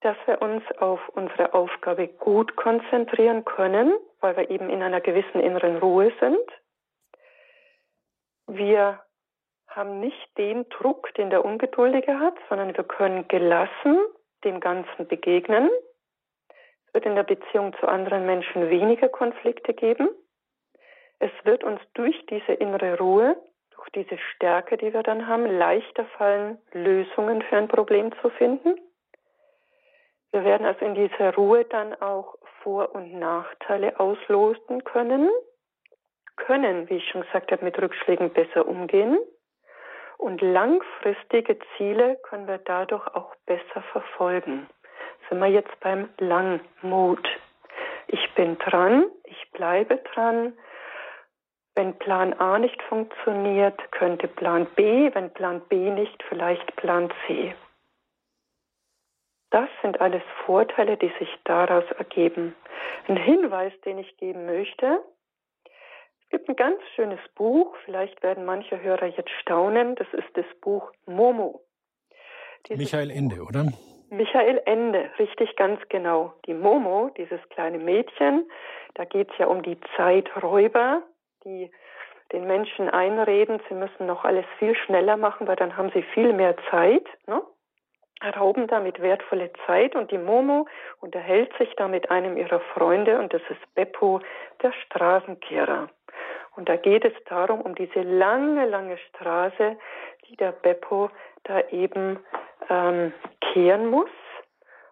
Speaker 2: dass wir uns auf unsere Aufgabe gut konzentrieren können, weil wir eben in einer gewissen inneren Ruhe sind. Wir haben nicht den Druck, den der Ungeduldige hat, sondern wir können gelassen dem Ganzen begegnen. Es wird in der Beziehung zu anderen Menschen weniger Konflikte geben. Es wird uns durch diese innere Ruhe, durch diese Stärke, die wir dann haben, leichter fallen, Lösungen für ein Problem zu finden. Wir werden also in dieser Ruhe dann auch Vor- und Nachteile ausloten können, können, wie ich schon gesagt habe, mit Rückschlägen besser umgehen. Und langfristige Ziele können wir dadurch auch besser verfolgen. Sind wir jetzt beim Langmut. Ich bin dran, ich bleibe dran. Wenn Plan A nicht funktioniert, könnte Plan B, wenn Plan B nicht, vielleicht Plan C. Das sind alles Vorteile, die sich daraus ergeben. Ein Hinweis, den ich geben möchte. Es gibt ein ganz schönes Buch, vielleicht werden manche Hörer jetzt staunen, das ist das Buch Momo.
Speaker 1: Dieses Michael Ende, oder?
Speaker 2: Michael Ende, richtig ganz genau. Die Momo, dieses kleine Mädchen, da geht es ja um die Zeiträuber, die den Menschen einreden, sie müssen noch alles viel schneller machen, weil dann haben sie viel mehr Zeit. Ne? Rauben damit wertvolle Zeit und die Momo unterhält sich da mit einem ihrer Freunde und das ist Beppo, der Straßenkehrer. Und da geht es darum, um diese lange, lange Straße, die der Beppo da eben ähm, kehren muss.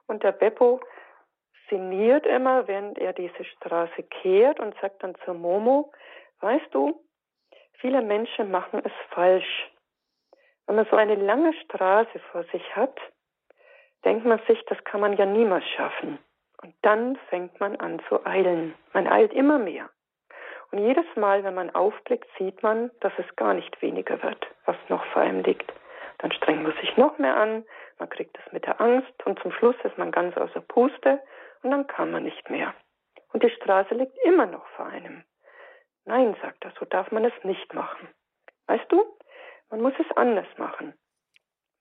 Speaker 2: Und der Beppo sinniert immer, während er diese Straße kehrt und sagt dann zur Momo, weißt du, viele Menschen machen es falsch. Wenn man so eine lange Straße vor sich hat, denkt man sich, das kann man ja niemals schaffen. Und dann fängt man an zu eilen. Man eilt immer mehr. Und jedes Mal, wenn man aufblickt, sieht man, dass es gar nicht weniger wird, was noch vor einem liegt. Dann strengt man sich noch mehr an, man kriegt es mit der Angst und zum Schluss ist man ganz außer Puste und dann kann man nicht mehr. Und die Straße liegt immer noch vor einem. Nein, sagt er, so darf man es nicht machen. Weißt du, man muss es anders machen.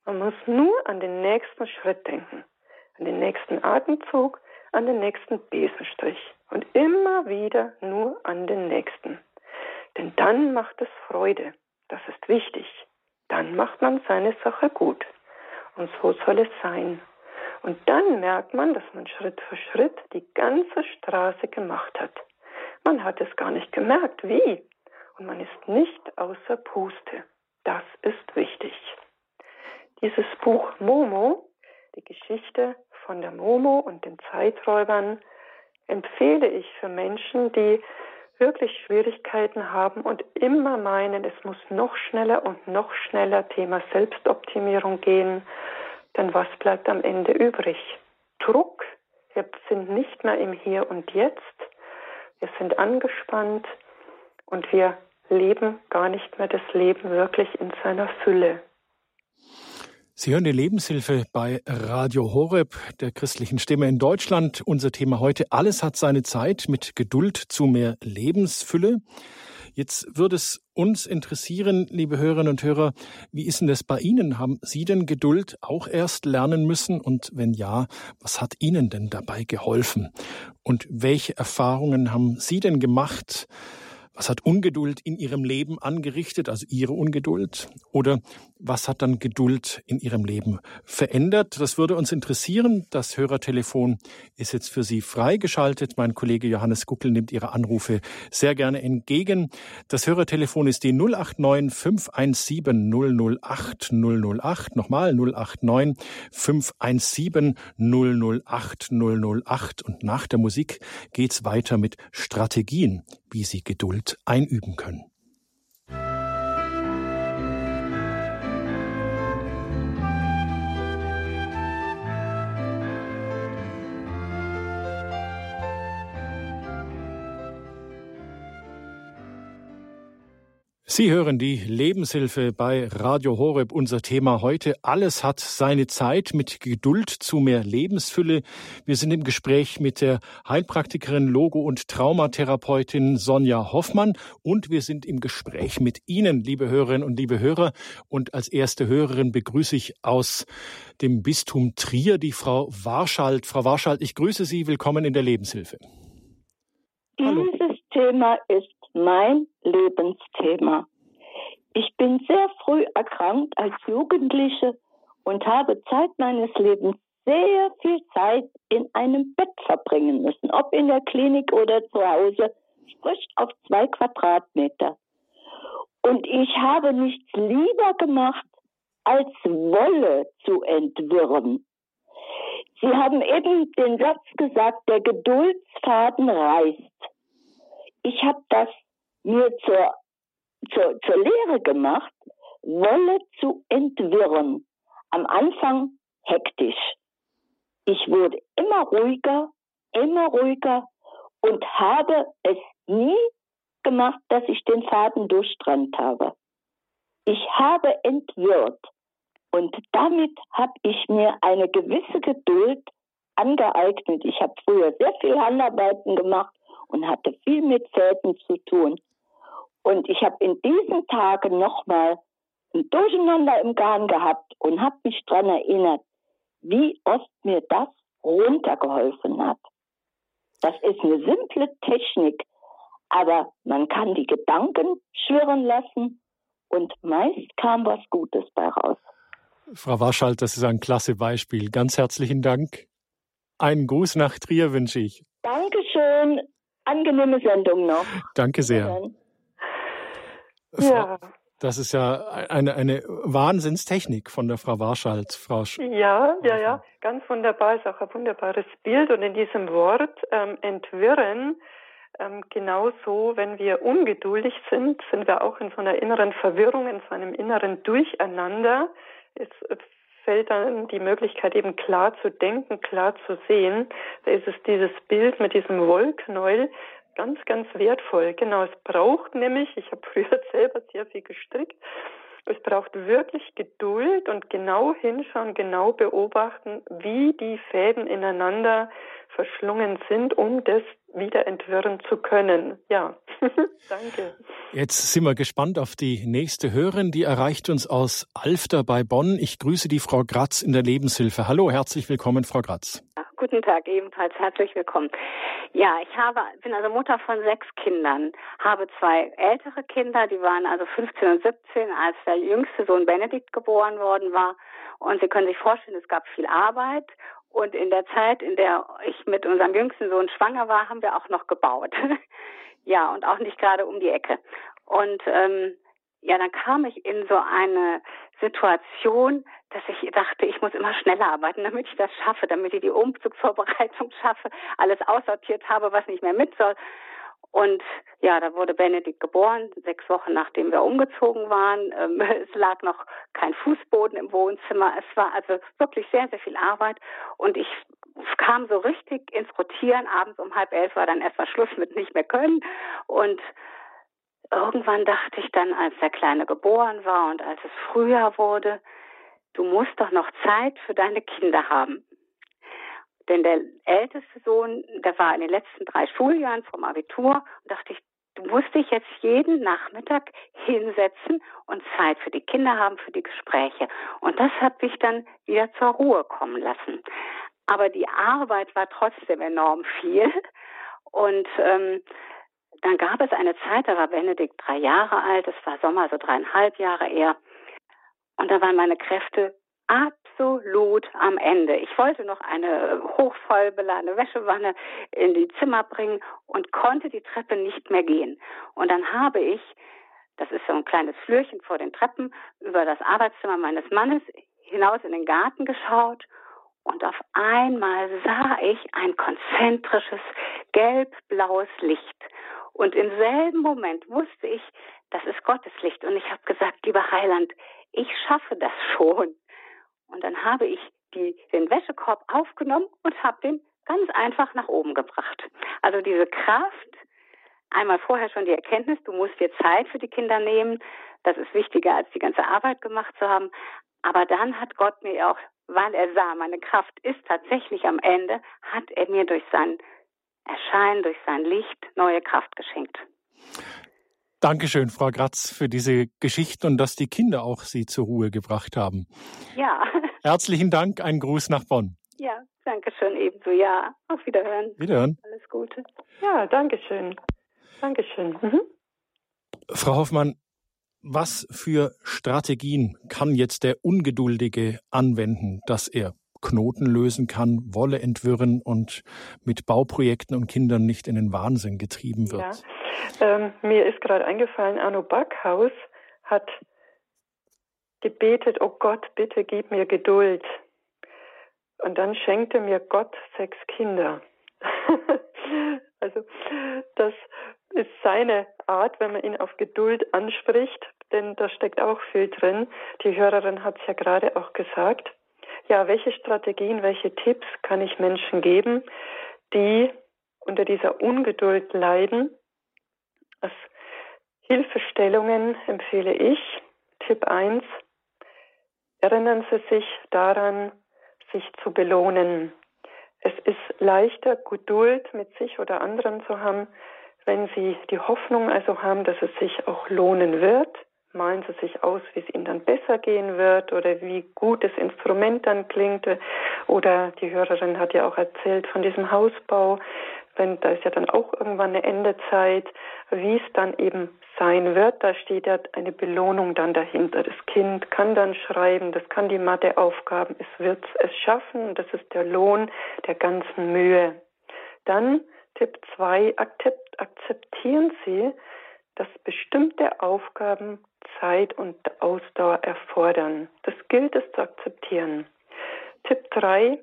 Speaker 2: Man muss nur an den nächsten Schritt denken, an den nächsten Atemzug, an den nächsten Besenstrich und immer wieder nur an den nächsten. Denn dann macht es Freude. Das ist wichtig. Dann macht man seine Sache gut. Und so soll es sein. Und dann merkt man, dass man Schritt für Schritt die ganze Straße gemacht hat. Man hat es gar nicht gemerkt, wie. Und man ist nicht außer Puste. Das ist wichtig. Dieses Buch Momo, die Geschichte von der Momo und den Zeiträubern, empfehle ich für Menschen, die wirklich Schwierigkeiten haben und immer meinen, es muss noch schneller und noch schneller Thema Selbstoptimierung gehen, denn was bleibt am Ende übrig? Druck. Wir sind nicht mehr im Hier und Jetzt. Wir sind angespannt und wir leben gar nicht mehr das Leben wirklich in seiner Fülle.
Speaker 1: Sie hören die Lebenshilfe bei Radio Horeb, der christlichen Stimme in Deutschland. Unser Thema heute, alles hat seine Zeit mit Geduld zu mehr Lebensfülle. Jetzt würde es uns interessieren, liebe Hörerinnen und Hörer, wie ist denn das bei Ihnen? Haben Sie denn Geduld auch erst lernen müssen? Und wenn ja, was hat Ihnen denn dabei geholfen? Und welche Erfahrungen haben Sie denn gemacht? Was hat Ungeduld in Ihrem Leben angerichtet, also Ihre Ungeduld? Oder was hat dann Geduld in Ihrem Leben verändert? Das würde uns interessieren. Das Hörertelefon ist jetzt für Sie freigeschaltet. Mein Kollege Johannes Guckel nimmt Ihre Anrufe sehr gerne entgegen. Das Hörertelefon ist die 089 517 008 008. Nochmal 089 517 008 008. Und nach der Musik geht's weiter mit Strategien, wie Sie Geduld einüben können. Sie hören die Lebenshilfe bei Radio Horeb. Unser Thema heute, alles hat seine Zeit mit Geduld zu mehr Lebensfülle. Wir sind im Gespräch mit der Heilpraktikerin, Logo- und Traumatherapeutin Sonja Hoffmann und wir sind im Gespräch mit Ihnen, liebe Hörerinnen und liebe Hörer. Und als erste Hörerin begrüße ich aus dem Bistum Trier die Frau Warschalt. Frau Warschalt, ich grüße Sie. Willkommen in der Lebenshilfe.
Speaker 3: Hallo. Dieses Thema ist mein Lebensthema. Ich bin sehr früh erkrankt als Jugendliche und habe Zeit meines Lebens sehr viel Zeit in einem Bett verbringen müssen, ob in der Klinik oder zu Hause, sprich auf zwei Quadratmeter. Und ich habe nichts lieber gemacht, als Wolle zu entwirren. Sie haben eben den Satz gesagt, der Geduldsfaden reißt. Ich habe das mir zur, zur, zur Lehre gemacht, Wolle zu entwirren. Am Anfang hektisch. Ich wurde immer ruhiger, immer ruhiger und habe es nie gemacht, dass ich den Faden durchtrennt habe. Ich habe entwirrt und damit habe ich mir eine gewisse Geduld angeeignet. Ich habe früher sehr viel Handarbeiten gemacht und hatte viel mit Fäden zu tun. Und ich habe in diesen Tagen nochmal ein Durcheinander im Garn gehabt und habe mich daran erinnert, wie oft mir das runtergeholfen hat. Das ist eine simple Technik, aber man kann die Gedanken schwirren lassen und meist kam was Gutes bei raus.
Speaker 1: Frau Warschalt, das ist ein klasse Beispiel. Ganz herzlichen Dank. Einen Gruß nach Trier wünsche ich.
Speaker 3: Dankeschön angenehme Sendung noch.
Speaker 1: Danke sehr. Ja. Das ist ja eine, eine Wahnsinnstechnik von der Frau Warschalt, Frau Sch
Speaker 2: Ja, ja, ja, ganz wunderbar, ist auch ein wunderbares Bild. Und in diesem Wort ähm, entwirren, ähm, genauso, wenn wir ungeduldig sind, sind wir auch in so einer inneren Verwirrung, in so einem inneren Durcheinander. Es fällt dann die Möglichkeit, eben klar zu denken, klar zu sehen. Da ist es dieses Bild mit diesem Wollknäuel ganz, ganz wertvoll. Genau, es braucht nämlich, ich habe <laughs> früher selber sehr viel gestrickt, es braucht wirklich Geduld und genau hinschauen, genau beobachten, wie die Fäden ineinander verschlungen sind, um das wieder entwirren zu können. Ja, <laughs> danke.
Speaker 1: Jetzt sind wir gespannt auf die nächste Hörerin, die erreicht uns aus Alfter bei Bonn. Ich grüße die Frau Gratz in der Lebenshilfe. Hallo, herzlich willkommen, Frau Gratz.
Speaker 4: Guten Tag, ebenfalls herzlich willkommen. Ja, ich habe, bin also Mutter von sechs Kindern, habe zwei ältere Kinder, die waren also 15 und 17, als der jüngste Sohn Benedikt geboren worden war. Und Sie können sich vorstellen, es gab viel Arbeit und in der Zeit, in der ich mit unserem jüngsten Sohn schwanger war, haben wir auch noch gebaut. <laughs> ja, und auch nicht gerade um die Ecke. Und ähm, ja, dann kam ich in so eine Situation, dass ich dachte, ich muss immer schneller arbeiten, damit ich das schaffe, damit ich die Umzugsvorbereitung schaffe, alles aussortiert habe, was nicht mehr mit soll. Und ja, da wurde Benedikt geboren, sechs Wochen nachdem wir umgezogen waren. Ähm, <laughs> es lag noch kein Fußboden im Wohnzimmer. Es war also wirklich sehr, sehr viel Arbeit. Und ich kam so richtig ins Rotieren. Abends um halb elf war dann erstmal Schluss mit nicht mehr können. Und irgendwann dachte ich dann, als der Kleine geboren war und als es Frühjahr wurde, du musst doch noch Zeit für deine Kinder haben. Denn der älteste Sohn, der war in den letzten drei Schuljahren vom Abitur und dachte ich, du musst dich jetzt jeden Nachmittag hinsetzen und Zeit für die Kinder haben, für die Gespräche. Und das hat mich dann wieder zur Ruhe kommen lassen. Aber die Arbeit war trotzdem enorm viel. Und ähm, dann gab es eine Zeit, da war Benedikt drei Jahre alt, es war Sommer, so dreieinhalb Jahre eher. Und da waren meine Kräfte absolut am Ende. Ich wollte noch eine hochvoll beladene Wäschewanne in die Zimmer bringen und konnte die Treppe nicht mehr gehen. Und dann habe ich, das ist so ein kleines Flürchen vor den Treppen, über das Arbeitszimmer meines Mannes hinaus in den Garten geschaut und auf einmal sah ich ein konzentrisches gelb-blaues Licht. Und im selben Moment wusste ich, das ist Gottes Licht. Und ich habe gesagt, lieber Heiland, ich schaffe das schon. Und dann habe ich die, den Wäschekorb aufgenommen und habe den ganz einfach nach oben gebracht. Also diese Kraft, einmal vorher schon die Erkenntnis, du musst dir Zeit für die Kinder nehmen. Das ist wichtiger, als die ganze Arbeit gemacht zu haben. Aber dann hat Gott mir auch, weil er sah, meine Kraft ist tatsächlich am Ende, hat er mir durch sein Erscheinen, durch sein Licht neue Kraft geschenkt.
Speaker 1: Dankeschön, Frau Gratz, für diese Geschichte und dass die Kinder auch Sie zur Ruhe gebracht haben.
Speaker 4: Ja. <laughs>
Speaker 1: Herzlichen Dank, ein Gruß nach Bonn.
Speaker 4: Ja, danke schön, ebenso. Ja, auf Wiederhören.
Speaker 1: Wiederhören.
Speaker 4: Alles Gute.
Speaker 2: Ja, danke schön. Dankeschön. Mhm.
Speaker 1: Frau Hoffmann, was für Strategien kann jetzt der Ungeduldige anwenden, dass er Knoten lösen kann, Wolle entwirren und mit Bauprojekten und Kindern nicht in den Wahnsinn getrieben wird?
Speaker 2: Ja. Ähm, mir ist gerade eingefallen, Arno Backhaus hat gebetet, oh Gott, bitte gib mir Geduld. Und dann schenkte mir Gott sechs Kinder. <laughs> also das ist seine Art, wenn man ihn auf Geduld anspricht, denn da steckt auch viel drin. Die Hörerin hat es ja gerade auch gesagt. Ja, welche Strategien, welche Tipps kann ich Menschen geben, die unter dieser Ungeduld leiden als Hilfestellungen empfehle ich Tipp 1. Erinnern Sie sich daran, sich zu belohnen. Es ist leichter, Geduld mit sich oder anderen zu haben, wenn Sie die Hoffnung also haben, dass es sich auch lohnen wird. Malen Sie sich aus, wie es Ihnen dann besser gehen wird oder wie gut das Instrument dann klingt. Oder die Hörerin hat ja auch erzählt von diesem Hausbau wenn da ist ja dann auch irgendwann eine Endezeit, wie es dann eben sein wird, da steht ja eine Belohnung dann dahinter. Das Kind kann dann schreiben, das kann die Matheaufgaben, es wird es schaffen und das ist der Lohn der ganzen Mühe. Dann Tipp 2, akzeptieren Sie, dass bestimmte Aufgaben Zeit und Ausdauer erfordern. Das gilt es zu akzeptieren. Tipp 3,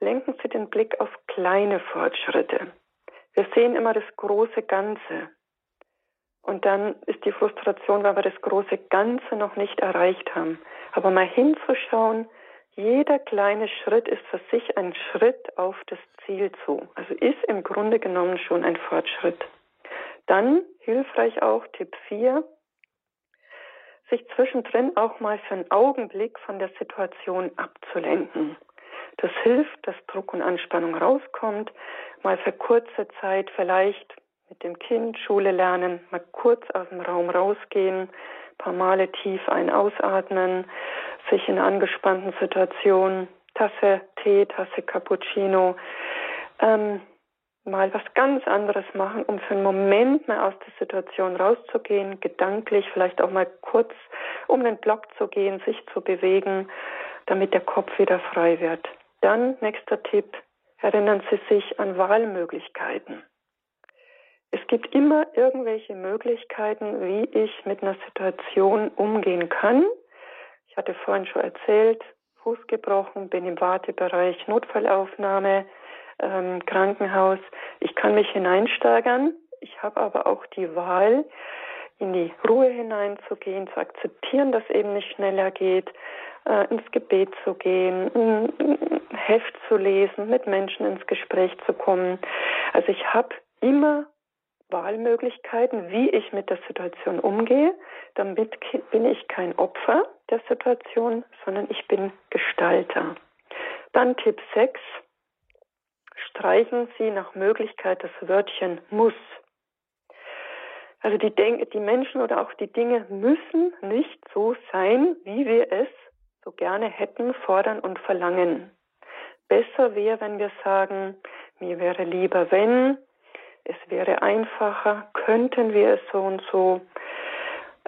Speaker 2: lenken Sie den Blick auf kleine Fortschritte. Wir sehen immer das große Ganze. Und dann ist die Frustration, weil wir das große Ganze noch nicht erreicht haben. Aber mal hinzuschauen, jeder kleine Schritt ist für sich ein Schritt auf das Ziel zu. Also ist im Grunde genommen schon ein Fortschritt. Dann hilfreich auch Tipp 4, sich zwischendrin auch mal für einen Augenblick von der Situation abzulenken. Das hilft, dass Druck und Anspannung rauskommt, mal für kurze Zeit vielleicht mit dem Kind Schule lernen, mal kurz aus dem Raum rausgehen, paar Male tief ein ausatmen, sich in angespannten Situation, Tasse Tee, Tasse Cappuccino, ähm, mal was ganz anderes machen, um für einen Moment mal aus der Situation rauszugehen, gedanklich vielleicht auch mal kurz um den Block zu gehen, sich zu bewegen, damit der Kopf wieder frei wird. Dann nächster Tipp, erinnern Sie sich an Wahlmöglichkeiten. Es gibt immer irgendwelche Möglichkeiten, wie ich mit einer Situation umgehen kann. Ich hatte vorhin schon erzählt, Fuß gebrochen, bin im Wartebereich, Notfallaufnahme, ähm, Krankenhaus. Ich kann mich hineinsteigern. Ich habe aber auch die Wahl, in die Ruhe hineinzugehen, zu akzeptieren, dass eben nicht schneller geht, äh, ins Gebet zu gehen, ein Heft zu lesen, mit Menschen ins Gespräch zu kommen. Also ich habe immer Wahlmöglichkeiten, wie ich mit der Situation umgehe. Damit bin ich kein Opfer der Situation, sondern ich bin Gestalter. Dann Tipp 6. Streichen Sie nach Möglichkeit das Wörtchen muss. Also die, die Menschen oder auch die Dinge müssen nicht so sein, wie wir es so gerne hätten, fordern und verlangen. Besser wäre, wenn wir sagen, mir wäre lieber, wenn, es wäre einfacher, könnten wir es so und so.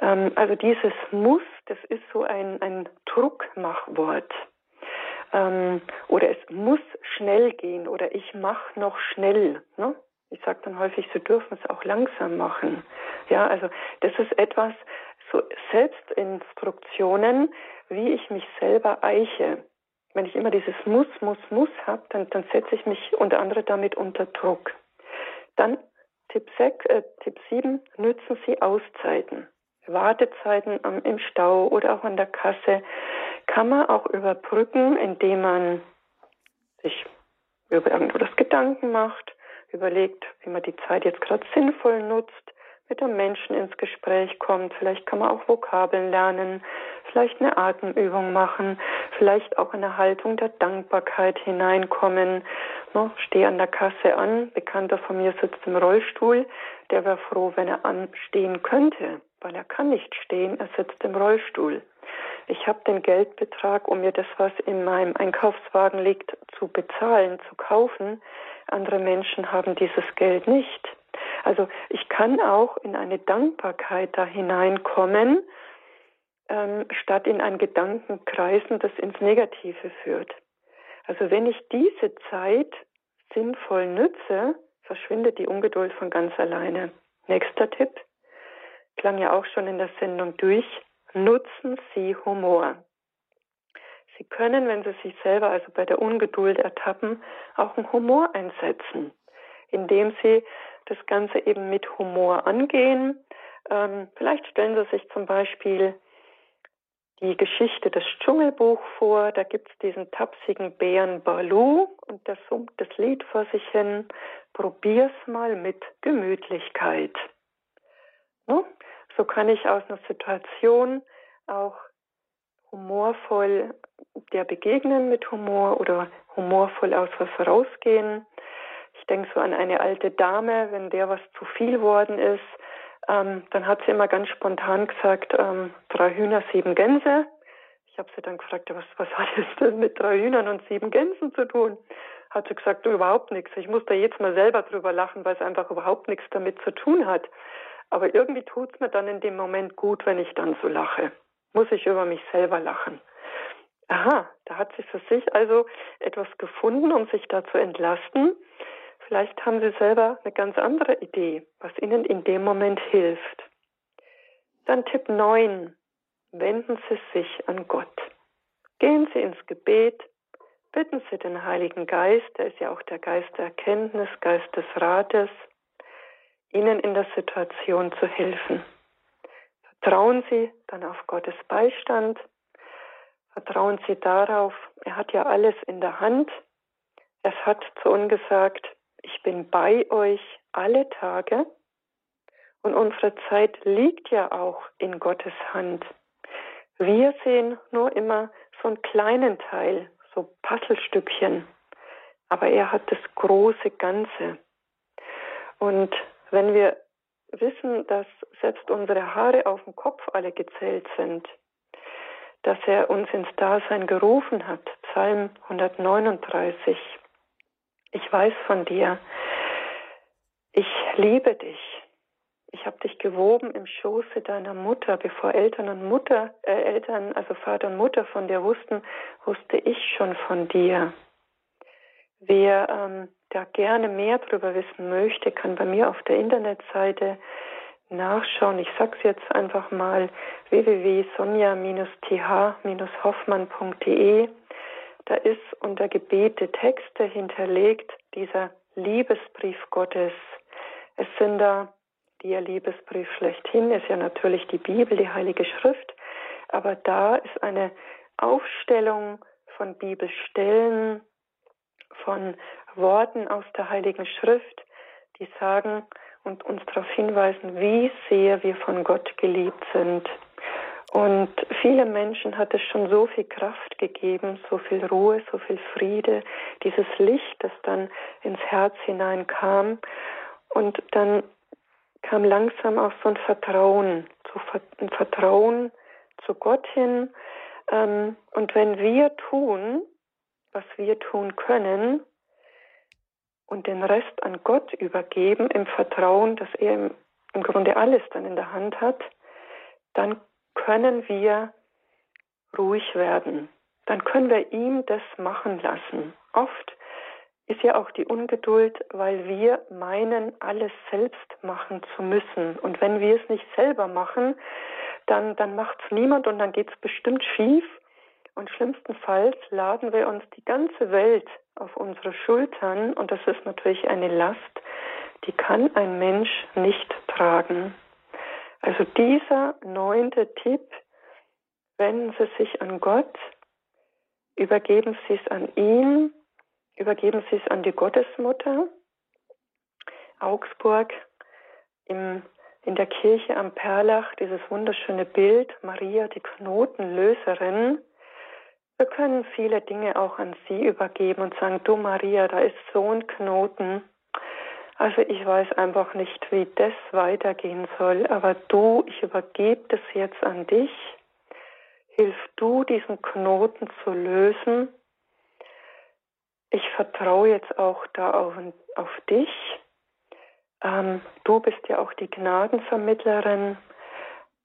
Speaker 2: Ähm, also dieses muss, das ist so ein, ein Druckmachwort. Ähm, oder es muss schnell gehen oder ich mache noch schnell. Ne? Ich sage dann häufig, Sie dürfen es auch langsam machen. Ja, also das ist etwas, so Selbstinstruktionen, wie ich mich selber eiche. Wenn ich immer dieses Muss, Muss, Muss habe, dann, dann setze ich mich unter anderem damit unter Druck. Dann Tipp, 6, äh, Tipp 7, nützen Sie Auszeiten. Wartezeiten im Stau oder auch an der Kasse kann man auch überbrücken, indem man sich über irgendwo das Gedanken macht, überlegt, wie man die Zeit jetzt gerade sinnvoll nutzt, mit einem Menschen ins Gespräch kommt. Vielleicht kann man auch Vokabeln lernen, vielleicht eine Atemübung machen, vielleicht auch in eine Haltung der Dankbarkeit hineinkommen. No, stehe an der Kasse an, Bekannter von mir sitzt im Rollstuhl, der wäre froh, wenn er anstehen könnte, weil er kann nicht stehen, er sitzt im Rollstuhl. Ich habe den Geldbetrag, um mir das, was in meinem Einkaufswagen liegt, zu bezahlen, zu kaufen. Andere Menschen haben dieses Geld nicht. Also ich kann auch in eine Dankbarkeit da hineinkommen, ähm, statt in ein Gedankenkreisen, das ins Negative führt. Also wenn ich diese Zeit sinnvoll nütze, verschwindet die Ungeduld von ganz alleine. Nächster Tipp, klang ja auch schon in der Sendung durch, nutzen Sie Humor. Sie können, wenn Sie sich selber also bei der Ungeduld ertappen, auch einen Humor einsetzen, indem Sie das Ganze eben mit Humor angehen. Ähm, vielleicht stellen Sie sich zum Beispiel die Geschichte des Dschungelbuch vor. Da gibt es diesen tapsigen Bären Balu und der summt das Lied vor sich hin. Probier's mal mit Gemütlichkeit. No? So kann ich aus einer Situation auch humorvoll der begegnen mit Humor oder humorvoll aus was rausgehen. Ich denke so an eine alte Dame, wenn der was zu viel worden ist, ähm, dann hat sie immer ganz spontan gesagt, ähm, drei Hühner, sieben Gänse. Ich habe sie dann gefragt, was, was hat es denn mit drei Hühnern und sieben Gänsen zu tun? Hat sie gesagt, überhaupt nichts. Ich muss da jetzt mal selber drüber lachen, weil es einfach überhaupt nichts damit zu tun hat. Aber irgendwie tut es mir dann in dem Moment gut, wenn ich dann so lache. Muss ich über mich selber lachen. Aha, da hat sie für sich also etwas gefunden, um sich da zu entlasten. Vielleicht haben Sie selber eine ganz andere Idee, was Ihnen in dem Moment hilft. Dann Tipp 9. Wenden Sie sich an Gott. Gehen Sie ins Gebet, bitten Sie den Heiligen Geist, der ist ja auch der Geist der Erkenntnis, Geist des Rates, Ihnen in der Situation zu helfen. Vertrauen Sie dann auf Gottes Beistand. Vertrauen Sie darauf, er hat ja alles in der Hand. Es hat zu uns gesagt, ich bin bei euch alle Tage. Und unsere Zeit liegt ja auch in Gottes Hand. Wir sehen nur immer so einen kleinen Teil, so Puzzlestückchen. Aber er hat das große Ganze. Und wenn wir wissen, dass selbst unsere Haare auf dem Kopf alle gezählt sind, dass er uns ins Dasein gerufen hat, Psalm 139, ich weiß von dir, ich liebe dich. Ich habe dich gewoben im Schoße deiner Mutter, bevor Eltern und Mutter, äh, Eltern, also Vater und Mutter von dir wussten, wusste ich schon von dir. Wer ähm, da gerne mehr darüber wissen möchte, kann bei mir auf der Internetseite nachschauen. Ich sage es jetzt einfach mal www.sonja-th-hoffmann.de. Da ist unter Gebete Texte hinterlegt, dieser Liebesbrief Gottes. Es sind da der Liebesbrief schlechthin, ist ja natürlich die Bibel, die Heilige Schrift, aber da ist eine Aufstellung von Bibelstellen, von Worten aus der Heiligen Schrift, die sagen und uns darauf hinweisen, wie sehr wir von Gott geliebt sind. Und viele Menschen hat es schon so viel Kraft gegeben, so viel Ruhe, so viel Friede, dieses Licht, das dann ins Herz hineinkam. Und dann kam langsam auch so ein Vertrauen, so ein Vertrauen zu Gott hin. Ähm, und wenn wir tun, was wir tun können, und den Rest an Gott übergeben, im Vertrauen, dass er im Grunde alles dann in der Hand hat, dann können wir ruhig werden. Dann können wir ihm das machen lassen. Oft ist ja auch die Ungeduld, weil wir meinen, alles selbst machen zu müssen. Und wenn wir es nicht selber machen, dann, dann macht es niemand und dann geht es bestimmt schief. Und schlimmstenfalls laden wir uns die ganze Welt auf unsere Schultern und das ist natürlich eine Last, die kann ein Mensch nicht tragen. Also dieser neunte Tipp, wenden Sie sich an Gott, übergeben Sie es an ihn, übergeben Sie es an die Gottesmutter Augsburg im, in der Kirche am Perlach dieses wunderschöne Bild, Maria, die Knotenlöserin. Wir können viele Dinge auch an sie übergeben und sagen, du Maria, da ist so ein Knoten. Also ich weiß einfach nicht, wie das weitergehen soll, aber du, ich übergebe das jetzt an dich. Hilf du, diesen Knoten zu lösen. Ich vertraue jetzt auch da auf, auf dich. Ähm, du bist ja auch die Gnadenvermittlerin.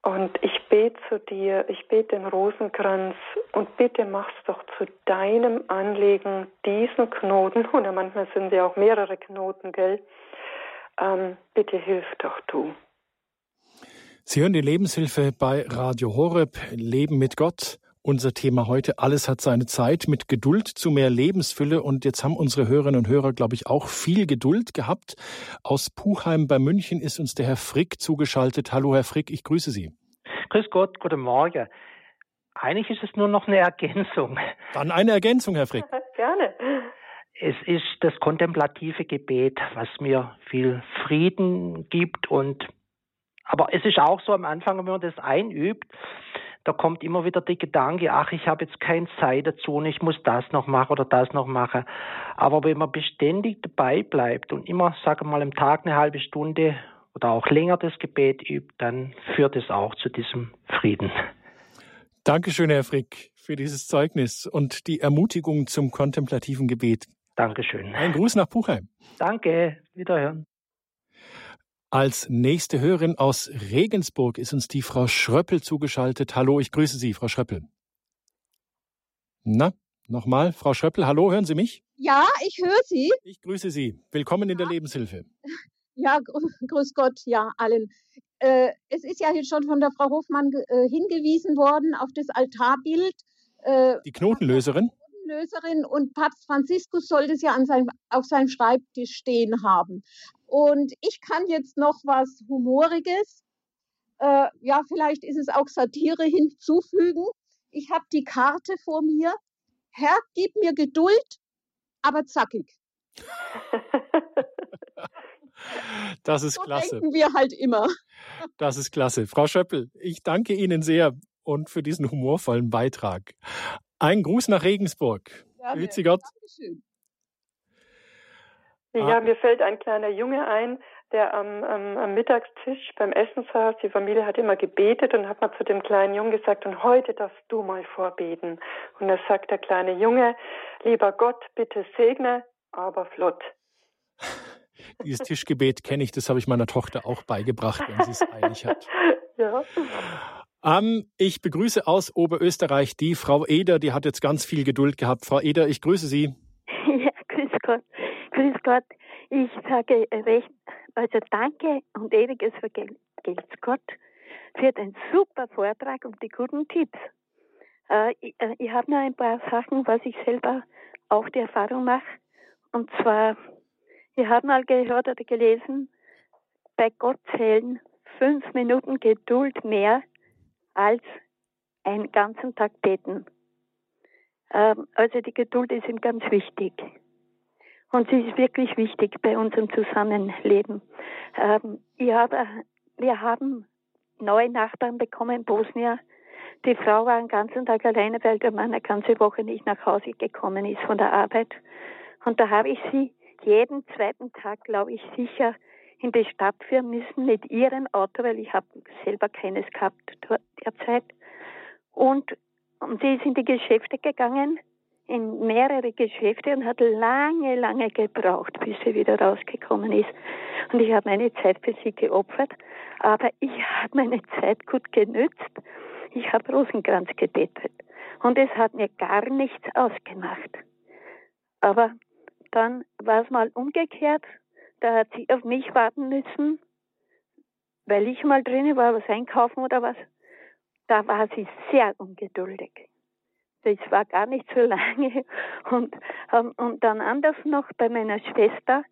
Speaker 2: Und ich bete zu dir, ich bete den Rosenkranz und bitte mach's doch zu deinem Anliegen diesen Knoten, oder manchmal sind ja auch mehrere Knoten, gell? Ähm, bitte hilf doch du.
Speaker 1: Sie hören die Lebenshilfe bei Radio Horeb, Leben mit Gott. Unser Thema heute, alles hat seine Zeit, mit Geduld zu mehr Lebensfülle. Und jetzt haben unsere Hörerinnen und Hörer, glaube ich, auch viel Geduld gehabt. Aus Puchheim bei München ist uns der Herr Frick zugeschaltet. Hallo, Herr Frick, ich grüße Sie.
Speaker 5: Grüß Gott, guten Morgen. Eigentlich ist es nur noch eine Ergänzung.
Speaker 1: Dann eine Ergänzung, Herr Frick. <laughs>
Speaker 2: Gerne.
Speaker 5: Es ist das kontemplative Gebet, was mir viel Frieden gibt und aber es ist auch so am Anfang, wenn man das einübt, da kommt immer wieder der Gedanke, ach, ich habe jetzt keine Zeit dazu und ich muss das noch machen oder das noch machen. Aber wenn man beständig dabei bleibt und immer, sage mal, im Tag eine halbe Stunde oder auch länger das Gebet übt, dann führt es auch zu diesem Frieden.
Speaker 1: Dankeschön, Herr Frick, für dieses Zeugnis und die Ermutigung zum kontemplativen Gebet.
Speaker 5: Dankeschön.
Speaker 1: Ein Gruß nach Buchheim.
Speaker 5: Danke, wiederhören.
Speaker 1: Als nächste Hörerin aus Regensburg ist uns die Frau Schröppel zugeschaltet. Hallo, ich grüße Sie, Frau Schröppel. Na, nochmal, Frau Schröppel, hallo, hören Sie mich?
Speaker 6: Ja, ich höre Sie.
Speaker 1: Ich grüße Sie. Willkommen in der Lebenshilfe.
Speaker 6: Ja, grüß Gott, ja, allen. Äh, es ist ja jetzt schon von der Frau Hofmann äh, hingewiesen worden auf das Altarbild.
Speaker 1: Äh, die Knotenlöserin?
Speaker 6: Knotenlöserin und Papst Franziskus sollte es ja an seinem, auf seinem Schreibtisch stehen haben. Und ich kann jetzt noch was Humoriges, äh, ja, vielleicht ist es auch Satire hinzufügen. Ich habe die Karte vor mir. Herr, gib mir Geduld, aber zackig. <laughs>
Speaker 1: Das ist so klasse.
Speaker 6: Denken wir halt immer.
Speaker 1: Das ist klasse. Frau Schöppel, ich danke Ihnen sehr und für diesen humorvollen Beitrag. Ein Gruß nach Regensburg. Grüezi Gott. Dankeschön.
Speaker 2: Ja, ah. mir fällt ein kleiner Junge ein, der am, am, am Mittagstisch beim Essen saß. Die Familie hat immer gebetet und hat mal zu dem kleinen Jungen gesagt, und heute darfst du mal vorbeten. Und da sagt der kleine Junge, lieber Gott, bitte segne, aber flott. <laughs>
Speaker 1: Dieses Tischgebet kenne ich, das habe ich meiner Tochter auch beigebracht, wenn sie es eilig hat. <laughs> ja. Ähm, ich begrüße aus Oberösterreich die Frau Eder, die hat jetzt ganz viel Geduld gehabt. Frau Eder, ich grüße Sie.
Speaker 7: Grüß Gott. Ich sage recht, also danke und ewiges Vergelt's Gott für den super Vortrag und die guten Tipps. Äh, ich, äh, ich habe noch ein paar Sachen, was ich selber auch die Erfahrung mache. Und zwar, ich habe mal gehört oder gelesen, bei Gott zählen fünf Minuten Geduld mehr als einen ganzen Tag beten. Ähm, also die Geduld ist ihm ganz wichtig. Und sie ist wirklich wichtig bei unserem Zusammenleben. Ähm, ich habe, wir haben neue Nachbarn bekommen in Bosnien. Die Frau war den ganzen Tag alleine, weil der Mann eine ganze Woche nicht nach Hause gekommen ist von der Arbeit. Und da habe ich sie jeden zweiten Tag, glaube ich, sicher in die Stadt führen müssen mit ihrem Auto, weil ich habe selber keines gehabt derzeit. Und, und sie ist in die Geschäfte gegangen in mehrere Geschäfte und hat lange, lange gebraucht, bis sie wieder rausgekommen ist. Und ich habe meine Zeit für sie geopfert, aber ich habe meine Zeit gut genützt. Ich habe Rosenkranz gebetet und es hat mir gar nichts ausgemacht. Aber dann war es mal umgekehrt. Da hat sie auf mich warten müssen, weil ich mal drinnen war, was einkaufen oder was. Da war sie sehr ungeduldig das war gar nicht so <laughs> lange. Und, ähm, und dann anders noch bei meiner Schwester,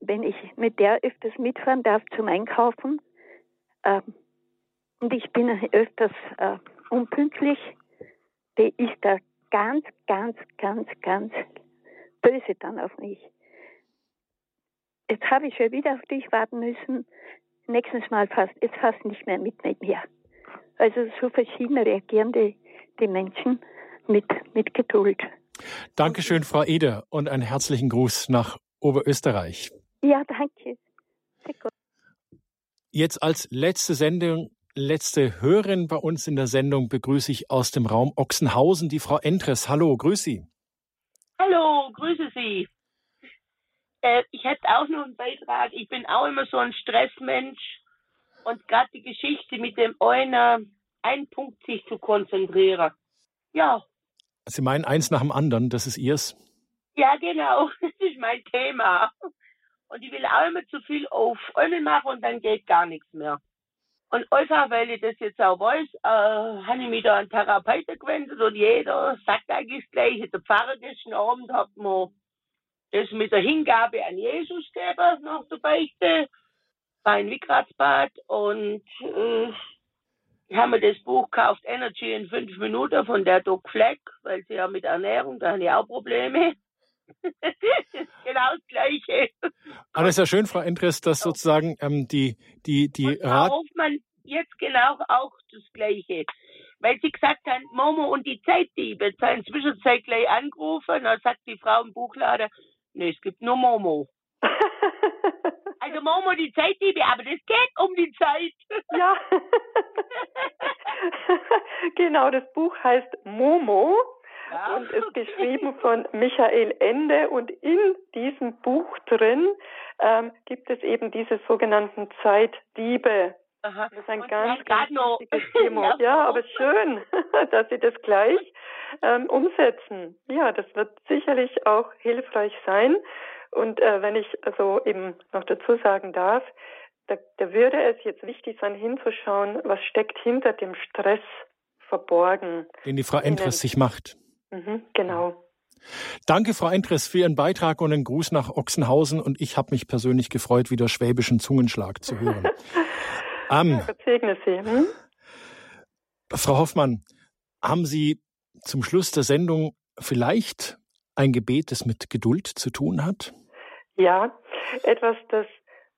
Speaker 7: wenn ich mit der öfters mitfahren darf zum Einkaufen. Ähm, und ich bin öfters äh, unpünktlich. Die ist da ganz, ganz, ganz, ganz böse dann auf mich. jetzt habe ich schon wieder auf dich warten müssen. Nächstes Mal fast, jetzt fast nicht mehr mit, mit mir. Also so verschieden reagieren die, die Menschen mit, mit Geduld.
Speaker 1: Dankeschön, Frau Eder, und einen herzlichen Gruß nach Oberösterreich.
Speaker 7: Ja, danke.
Speaker 1: Jetzt als letzte Sendung, letzte Hörerin bei uns in der Sendung begrüße ich aus dem Raum Ochsenhausen die Frau Entres. Hallo, grüß Sie.
Speaker 8: Hallo, grüße Sie. Äh, ich hätte auch noch einen Beitrag. Ich bin auch immer so ein Stressmensch und gerade die Geschichte mit dem einer einen Punkt sich zu konzentrieren. Ja.
Speaker 1: Sie meinen eins nach dem anderen, das ist Ihrs?
Speaker 8: Ja, genau. <laughs> Das ist mein Thema. Und ich will auch immer zu viel auf einmal machen und dann geht gar nichts mehr. Und einfach, weil ich das jetzt auch weiß, äh, habe ich mich da an Therapeuten gewendet und jeder sagt eigentlich das Gleiche. Der Pfarrer gestern Abend hat mir das mit der Hingabe an Jesus gegeben nach der Beichte war in Wigratsbad und äh, ich habe mir das Buch gekauft, Energy in fünf Minuten von der Doc Fleck, weil sie ja mit Ernährung, da habe ich auch Probleme. <laughs> genau das Gleiche.
Speaker 1: Aber das ist ja schön, Frau Endres, dass sozusagen ähm, die, die, die
Speaker 8: Rat. Hoffmann jetzt genau auch das Gleiche. Weil sie gesagt haben, Momo und die Zeitdiebe, jetzt haben Zwischenzeit gleich angerufen, dann sagt die Frau im Buchlader, nee, es gibt nur Momo. Also machen wir die Zeitliebe, aber das geht um die Zeit.
Speaker 2: Ja. <laughs> genau, das Buch heißt Momo ja. und ist geschrieben von Michael Ende und in diesem Buch drin ähm, gibt es eben diese sogenannten Zeitdiebe. Aha. Das ist ein und ganz, ganz wichtiges <laughs> Thema. ja, aber schön, <laughs> dass Sie das gleich ähm, umsetzen. Ja, das wird sicherlich auch hilfreich sein. Und äh, wenn ich also eben noch dazu sagen darf, da, da würde es jetzt wichtig sein, hinzuschauen, was steckt hinter dem Stress verborgen.
Speaker 1: Den die Frau Entres sich macht.
Speaker 2: Mhm, genau.
Speaker 1: Danke, Frau Entres, für Ihren Beitrag und einen Gruß nach Ochsenhausen. Und ich habe mich persönlich gefreut, wieder schwäbischen Zungenschlag zu hören.
Speaker 2: um, <laughs> ja, segne Sie. Hm?
Speaker 1: Frau Hoffmann, haben Sie zum Schluss der Sendung vielleicht ein Gebet, das mit Geduld zu tun hat?
Speaker 2: Ja, etwas, das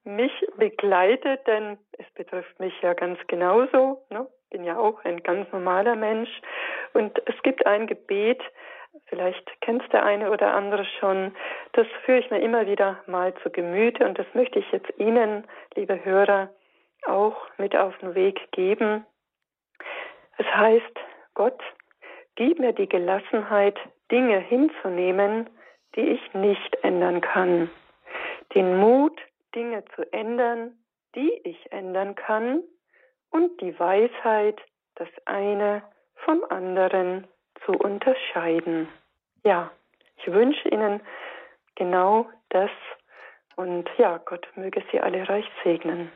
Speaker 2: mich begleitet, denn es betrifft mich ja ganz genauso. Ne? Bin ja auch ein ganz normaler Mensch. Und es gibt ein Gebet, vielleicht kennt der eine oder andere schon, das führe ich mir immer wieder mal zu Gemüte und das möchte ich jetzt Ihnen, liebe Hörer, auch mit auf den Weg geben. Es heißt, Gott, gib mir die Gelassenheit, Dinge hinzunehmen, die ich nicht ändern kann den Mut, Dinge zu ändern, die ich ändern kann, und die Weisheit, das eine vom anderen zu unterscheiden. Ja, ich wünsche Ihnen genau das und ja, Gott möge Sie alle reich segnen.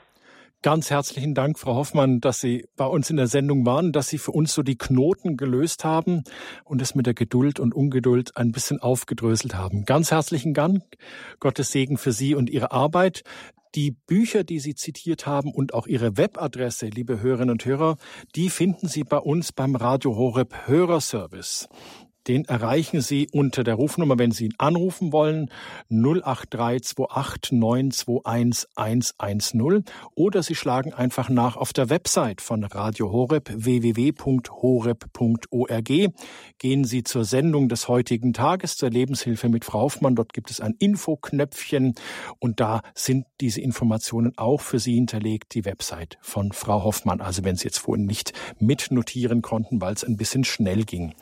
Speaker 1: Ganz herzlichen Dank, Frau Hoffmann, dass Sie bei uns in der Sendung waren, dass Sie für uns so die Knoten gelöst haben und es mit der Geduld und Ungeduld ein bisschen aufgedröselt haben. Ganz herzlichen Dank. Gottes Segen für Sie und Ihre Arbeit. Die Bücher, die Sie zitiert haben und auch Ihre Webadresse, liebe Hörerinnen und Hörer, die finden Sie bei uns beim Radio Horeb Hörerservice. Den erreichen Sie unter der Rufnummer, wenn Sie ihn anrufen wollen, 08328 921 110 oder Sie schlagen einfach nach auf der Website von Radio Horeb www.horeb.org. Gehen Sie zur Sendung des heutigen Tages zur Lebenshilfe mit Frau Hoffmann. Dort gibt es ein Infoknöpfchen und da sind diese Informationen auch für Sie hinterlegt, die Website von Frau Hoffmann. Also wenn Sie jetzt vorhin nicht mitnotieren konnten, weil es ein bisschen schnell ging.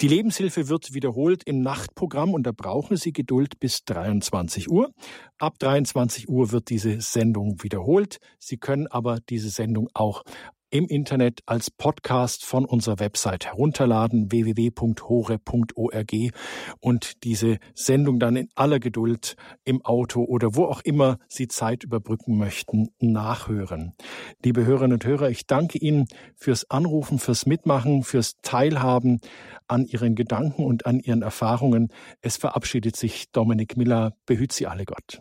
Speaker 1: Die Lebenshilfe wird wiederholt im Nachtprogramm und da brauchen Sie Geduld bis 23 Uhr. Ab 23 Uhr wird diese Sendung wiederholt. Sie können aber diese Sendung auch im Internet als Podcast von unserer Website herunterladen, www.hore.org und diese Sendung dann in aller Geduld im Auto oder wo auch immer Sie Zeit überbrücken möchten, nachhören. Liebe Hörerinnen und Hörer, ich danke Ihnen fürs Anrufen, fürs Mitmachen, fürs Teilhaben an Ihren Gedanken und an Ihren Erfahrungen. Es verabschiedet sich Dominik Miller. Behüt Sie alle Gott.